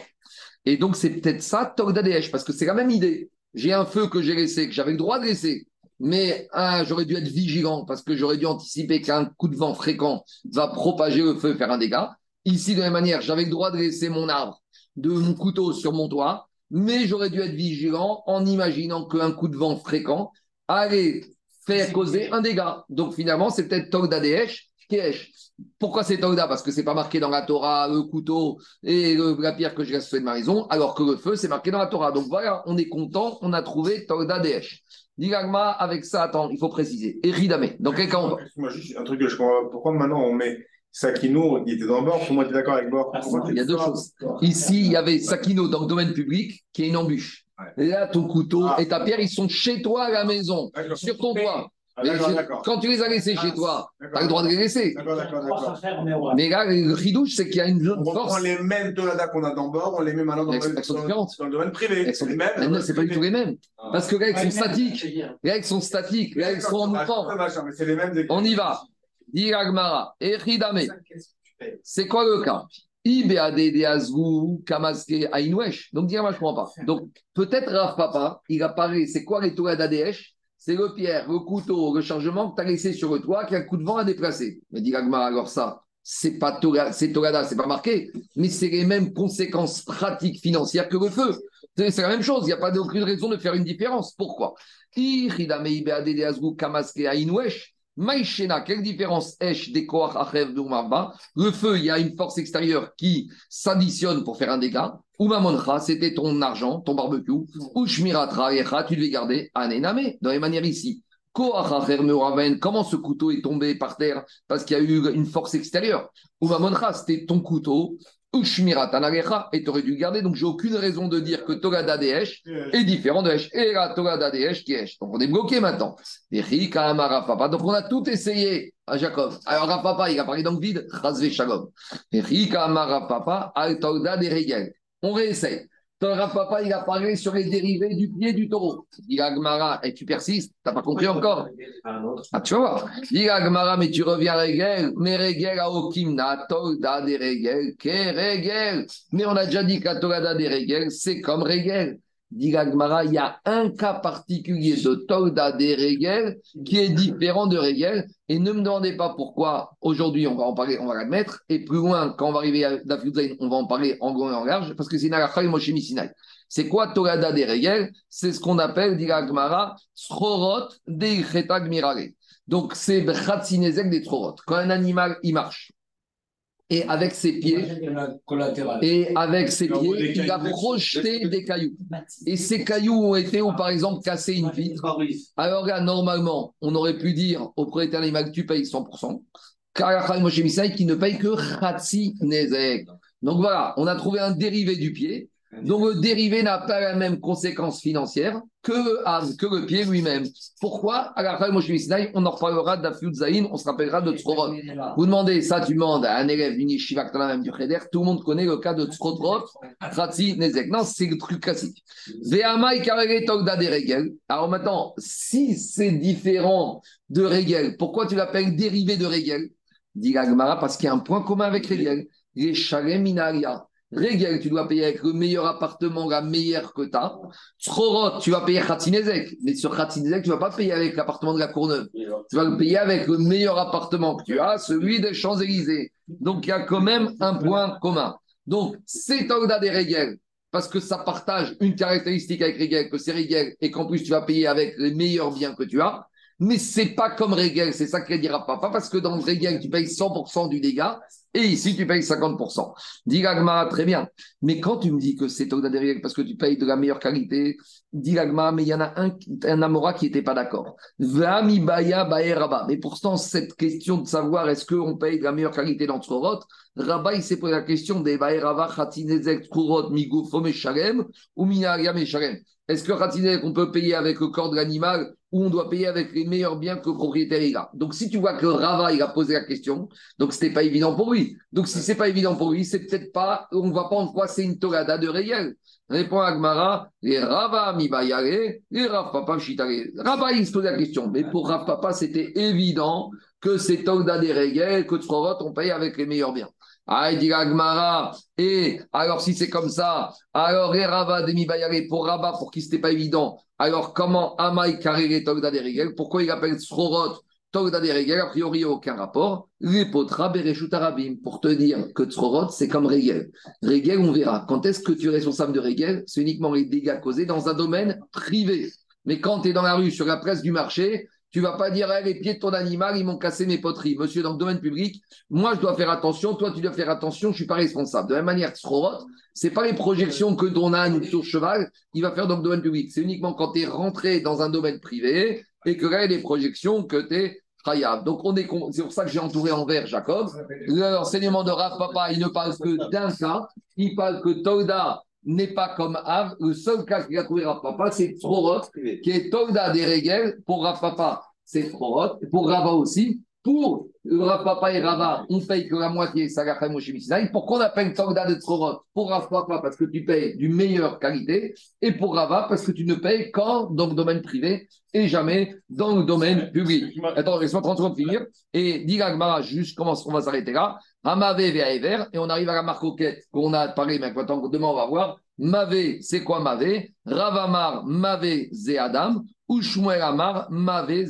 Et donc, c'est peut-être ça, Togda Deesh, parce que c'est la même idée. J'ai un feu que j'ai laissé, que j'avais le droit de laisser, mais ah, j'aurais dû être vigilant parce que j'aurais dû anticiper qu'un coup de vent fréquent va propager le feu et faire un dégât. Ici, de la même manière, j'avais le droit de laisser mon arbre, de mon couteau sur mon toit, mais j'aurais dû être vigilant en imaginant qu'un coup de vent fréquent allait faire causer un dégât. Donc finalement, c'est peut-être Togda Pourquoi c'est Togda Parce que c'est pas marqué dans la Torah le couteau et le- la pierre que je reste de ma maison, alors que le feu, c'est marqué dans la Torah. Donc voilà, on est content, on a trouvé Togda Deesh. Digagma, avec ça, attends, il faut préciser. Et Ridame. Dans quel cas on va Excuse-moi, juste un truc que je comprends. Pourquoi maintenant on met Sakino, il était dans le bord, pour moi, tu es d'accord avec Bord Ah, Il y a deux choses. Ici, il y avait Sakino dans le domaine public qui est une embûche. Ouais. Et là, ton couteau Ah. et ta pierre, ils sont chez toi à la maison, sur ton toit. Ah, Mais quand tu les as laissés Ah, chez toi, tu as le droit de les laisser. D'accord, d'accord, d'accord. mais là, le ridouche, c'est qu'il y a une On force. reprend les mêmes Tolada qu'on a dans bord, on les met maintenant dans, le, elles sont dans- le domaine privé. Elles sont- Les mêmes. Mais non, c'est pas du tout les mêmes. Ah. Parce que là, elles Ouais, sont statiques. Là, elles sont statiques. Là, elles sont en mouvement. Hein. On y va. Dit Agmara. Et Ridame. C'est quoi le cas? Kamaske Aïnouesh. Donc, dis-moi, je ne comprends pas. <laughs> Donc, peut-être Rav Papa, il apparaît, c'est quoi les toits d'ADH C'est le pierre, le couteau, le chargement que tu as laissé sur le toit qu'un coup de vent a déplacé. Mais dit alors ça, c'est pas c'est Torada, c'est pas marqué, mais c'est les mêmes conséquences pratiques financières que le feu. C'est la même chose, il n'y a pas d'aucune raison de faire une différence. Pourquoi? Maïchena, quelle différence est des Achev de Umarba Le feu, il y a une force extérieure qui s'additionne pour faire un dégât. Umamoncha, c'était ton argent, ton barbecue. Ou Shmiratra, Echa, tu devais garder Anename, dans les manières ici. Comment ce couteau est tombé par terre? Parce qu'il y a eu une force extérieure. Umamoncha, c'était ton couteau. Ou Shmirata Narecha, et tu aurais dû garder. Donc, j'ai aucune raison de dire que Togada Deesh est différent de Hesh. Et la Togada Deesh qui est. Donc, on est bloqué maintenant. Donc, on a tout essayé à Jacob. Alors, Rapapa, il a parlé dans le vide. Razve Shalom. On réessaye. Ton Rapapa, il a parlé sur les dérivés du pied du taureau. Dit Agmara, et tu persistes, t'as pas compris encore. Ah, tu vas voir. Agmara, mais tu reviens à Regel. Mais Regel a Okimna, Togda des Regel, que Regel. Mais on a déjà dit qu'à Togda des Regel, c'est comme Regel. Dit il y a un cas particulier de Togda des Regel qui est différent de Regel. Et ne me demandez pas pourquoi aujourd'hui on va en parler, on va l'admettre. Et plus loin, quand on va arriver à David Zayn, on va en parler en long et en large, parce que c'est Nagacha et Moshe Sinai. C'est quoi Togada des Regel? C'est ce qu'on appelle, dit Agmara, Srorot des Mirale. Donc c'est Bratzinezek des Trorot. Quand un animal, il marche, et avec ses pieds, et avec ses pieds, il a projeté des cailloux. Et ces cailloux ont été, ou par exemple, cassé une vitre. Alors là, normalement, on aurait pu dire au propriétaire animal, tu payes 100%. Car il Moshe qui ne paye que Khatsi Nezek. Donc voilà, on a trouvé un dérivé du pied. Donc le dérivé n'a pas la même conséquence financière que, ah, que le pied lui-même. Pourquoi? Alors Moshe Missaï, on en reparlera d'Afiud Zahin, on se rappellera de Tzorot. Vous demandez ça, tu demandes à un élève d'une même du tout le monde connaît le cas de Tzrotrot, Khatsi Nezek. Non, c'est le truc classique. Ve'ama ikarele togda des regel. Alors maintenant, si c'est différent de regel, pourquoi tu l'appelles dérivé de regel? Dit la parce qu'il y a un point commun avec regel. Les shalem. Regel, tu dois payer avec le meilleur appartement, la meilleure que tu as. Tzrorot, tu vas payer Khatsinezek. Mais sur Khatsinezek, tu ne vas pas payer avec l'appartement de la Courneuve. Tu vas le payer avec le meilleur appartement que tu as, celui des Champs-Élysées. Donc, il y a quand même un point commun. Donc, c'est Togda des Regel, parce que ça partage une caractéristique avec Regel, que c'est Regel, et qu'en plus, tu vas payer avec les meilleurs biens que tu as. Mais c'est pas comme Regel, c'est ça qu'elle dira pas. Pas parce que dans le Regel, tu payes 100% du dégât, et ici, tu payes 50%. Dit l'Agma, très bien. Mais quand tu me dis que c'est Togda des parce que tu payes de la meilleure qualité, dit l'Agma, mais il y en a un, un Amora qui n'était pas d'accord. Vami Baya Bae Rabba. Mais pourtant, cette question de savoir est-ce qu'on paye de la meilleure qualité dans Tzorot, Rabba, il s'est posé la question des Bae Rabba, Khatinezek, Tzorot, Migufo, Meshalem, ou Minaria, Meshalem. Est-ce que Khatinezek, on peut payer avec le corps de l'animal ou on doit payer avec les meilleurs biens que le propriétaire il a? Donc, si tu vois que Rava, il a posé la question, donc c'était pas évident pour lui. Donc, si c'est pas évident pour lui, c'est peut-être pas, on va pas en quoi c'est une Torada de réel. Répond Agmara, les Rava mi bayare, les Rav Papa chitare. Rava, il se pose la question, mais pour Rav Papa, c'était évident que c'est Togda des règles, que Tzorot, on paye avec les meilleurs biens. Ah, et alors si c'est comme ça, alors les Rava de mi bayare, pour Rava, pour qui c'était pas évident, alors comment Amaï Karere Togda des pourquoi il appelle Tzorot Togda des a priori, aucun rapport. Les potra Bereshut pour te dire que Tzrorot, c'est comme Regel. Regel, on verra. Quand est-ce que tu es responsable de Regel C'est uniquement les dégâts causés dans un domaine privé. Mais quand tu es dans la rue, sur la presse du marché, tu vas pas dire, Eh, les pieds de ton animal, ils m'ont cassé mes poteries. Monsieur, dans le domaine public, moi, je dois faire attention, toi, tu dois faire attention, je suis pas responsable. De la même manière, Tzrorot, c'est pas les projections que ton âne ou cheval, il va faire dans le domaine public. C'est uniquement quand tu es rentré dans un domaine privé et que là, il projections que tu es. Donc, on est c'est pour ça que j'ai entouré en vert Jacob. L'enseignement de Rav Papa, il ne parle que d'un cas. Il parle que Toda n'est pas comme Av. Le seul cas qu'il a trouvé Rav Papa, c'est Tzrorot, qui est Toda des Regel. Pour Rav Papa, c'est Tzrorot. Pour Rava aussi. Pour Rav Papa et Rava, on paye que la moitié, ça l'a fait Moshe Missinaï. Pourquoi on appelle Toda de Tzrorot Pour Rav Papa, parce que tu payes du meilleure qualité. Et pour Rava, parce que tu ne payes qu'en domaine privé et jamais dans le domaine public. Attends, laisse-moi 30 secondes finir. Et dit juste comment on va s'arrêter là. Amavé Ve'aever, et on arrive à la marcoquette qu'on a parlé, mais maintenant, demain on va voir. Mavé, c'est quoi Mavé Ravamar, Mavé, Zé Adam, ou Amar, Mavé.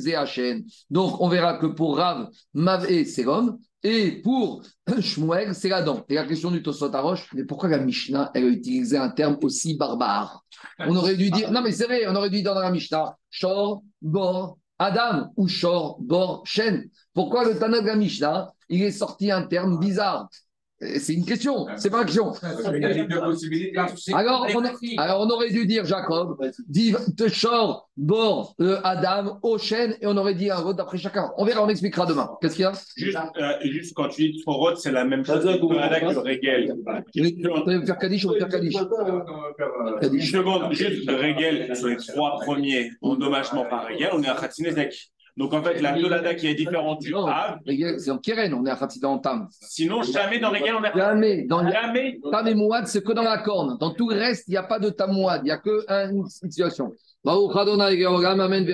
Donc on verra que pour Rav, Mavé, c'est l'homme, et pour <clears throat> Shmuel, c'est la dent. Et la question du Tosot Arosh, mais pourquoi la Mishnah, elle a utilisé un terme aussi barbare? On aurait dû dire, non mais c'est vrai, on aurait dû dire dans la Mishnah, Shor, Bor, Adam, ou Shor, Bor, Shen. Pourquoi le Tanakh de la Mishnah, il est sorti un terme bizarre? C'est une question, c'est pas une question. Alors on, a- alors on aurait dû dire Jacob, dit te Shor, Bor, euh, Adam, Ochen, et on aurait dit un vote d'après chacun. On verra, on expliquera demain. Qu'est-ce qu'il y a? Juste, euh, juste quand tu dis Tzorot, c'est la même chose que ça, que Regel. On va faire Kaddish, on va faire Kaddish. Une Kaddish. seconde, juste Regel, sur les trois premiers endommagements par Regel, on est à Khatsinezek. Donc en fait, la Tolada qui est différente du Non, Av, C'est en Keren, on est à en Tam. sinon jamais dans Regel on est Jamais. Dans Jamais. Tam et Mouad, c'est que dans la corne. Dans tout le reste, il n'y a pas de Tam Mouad. Il n'y a que une situation. Amen,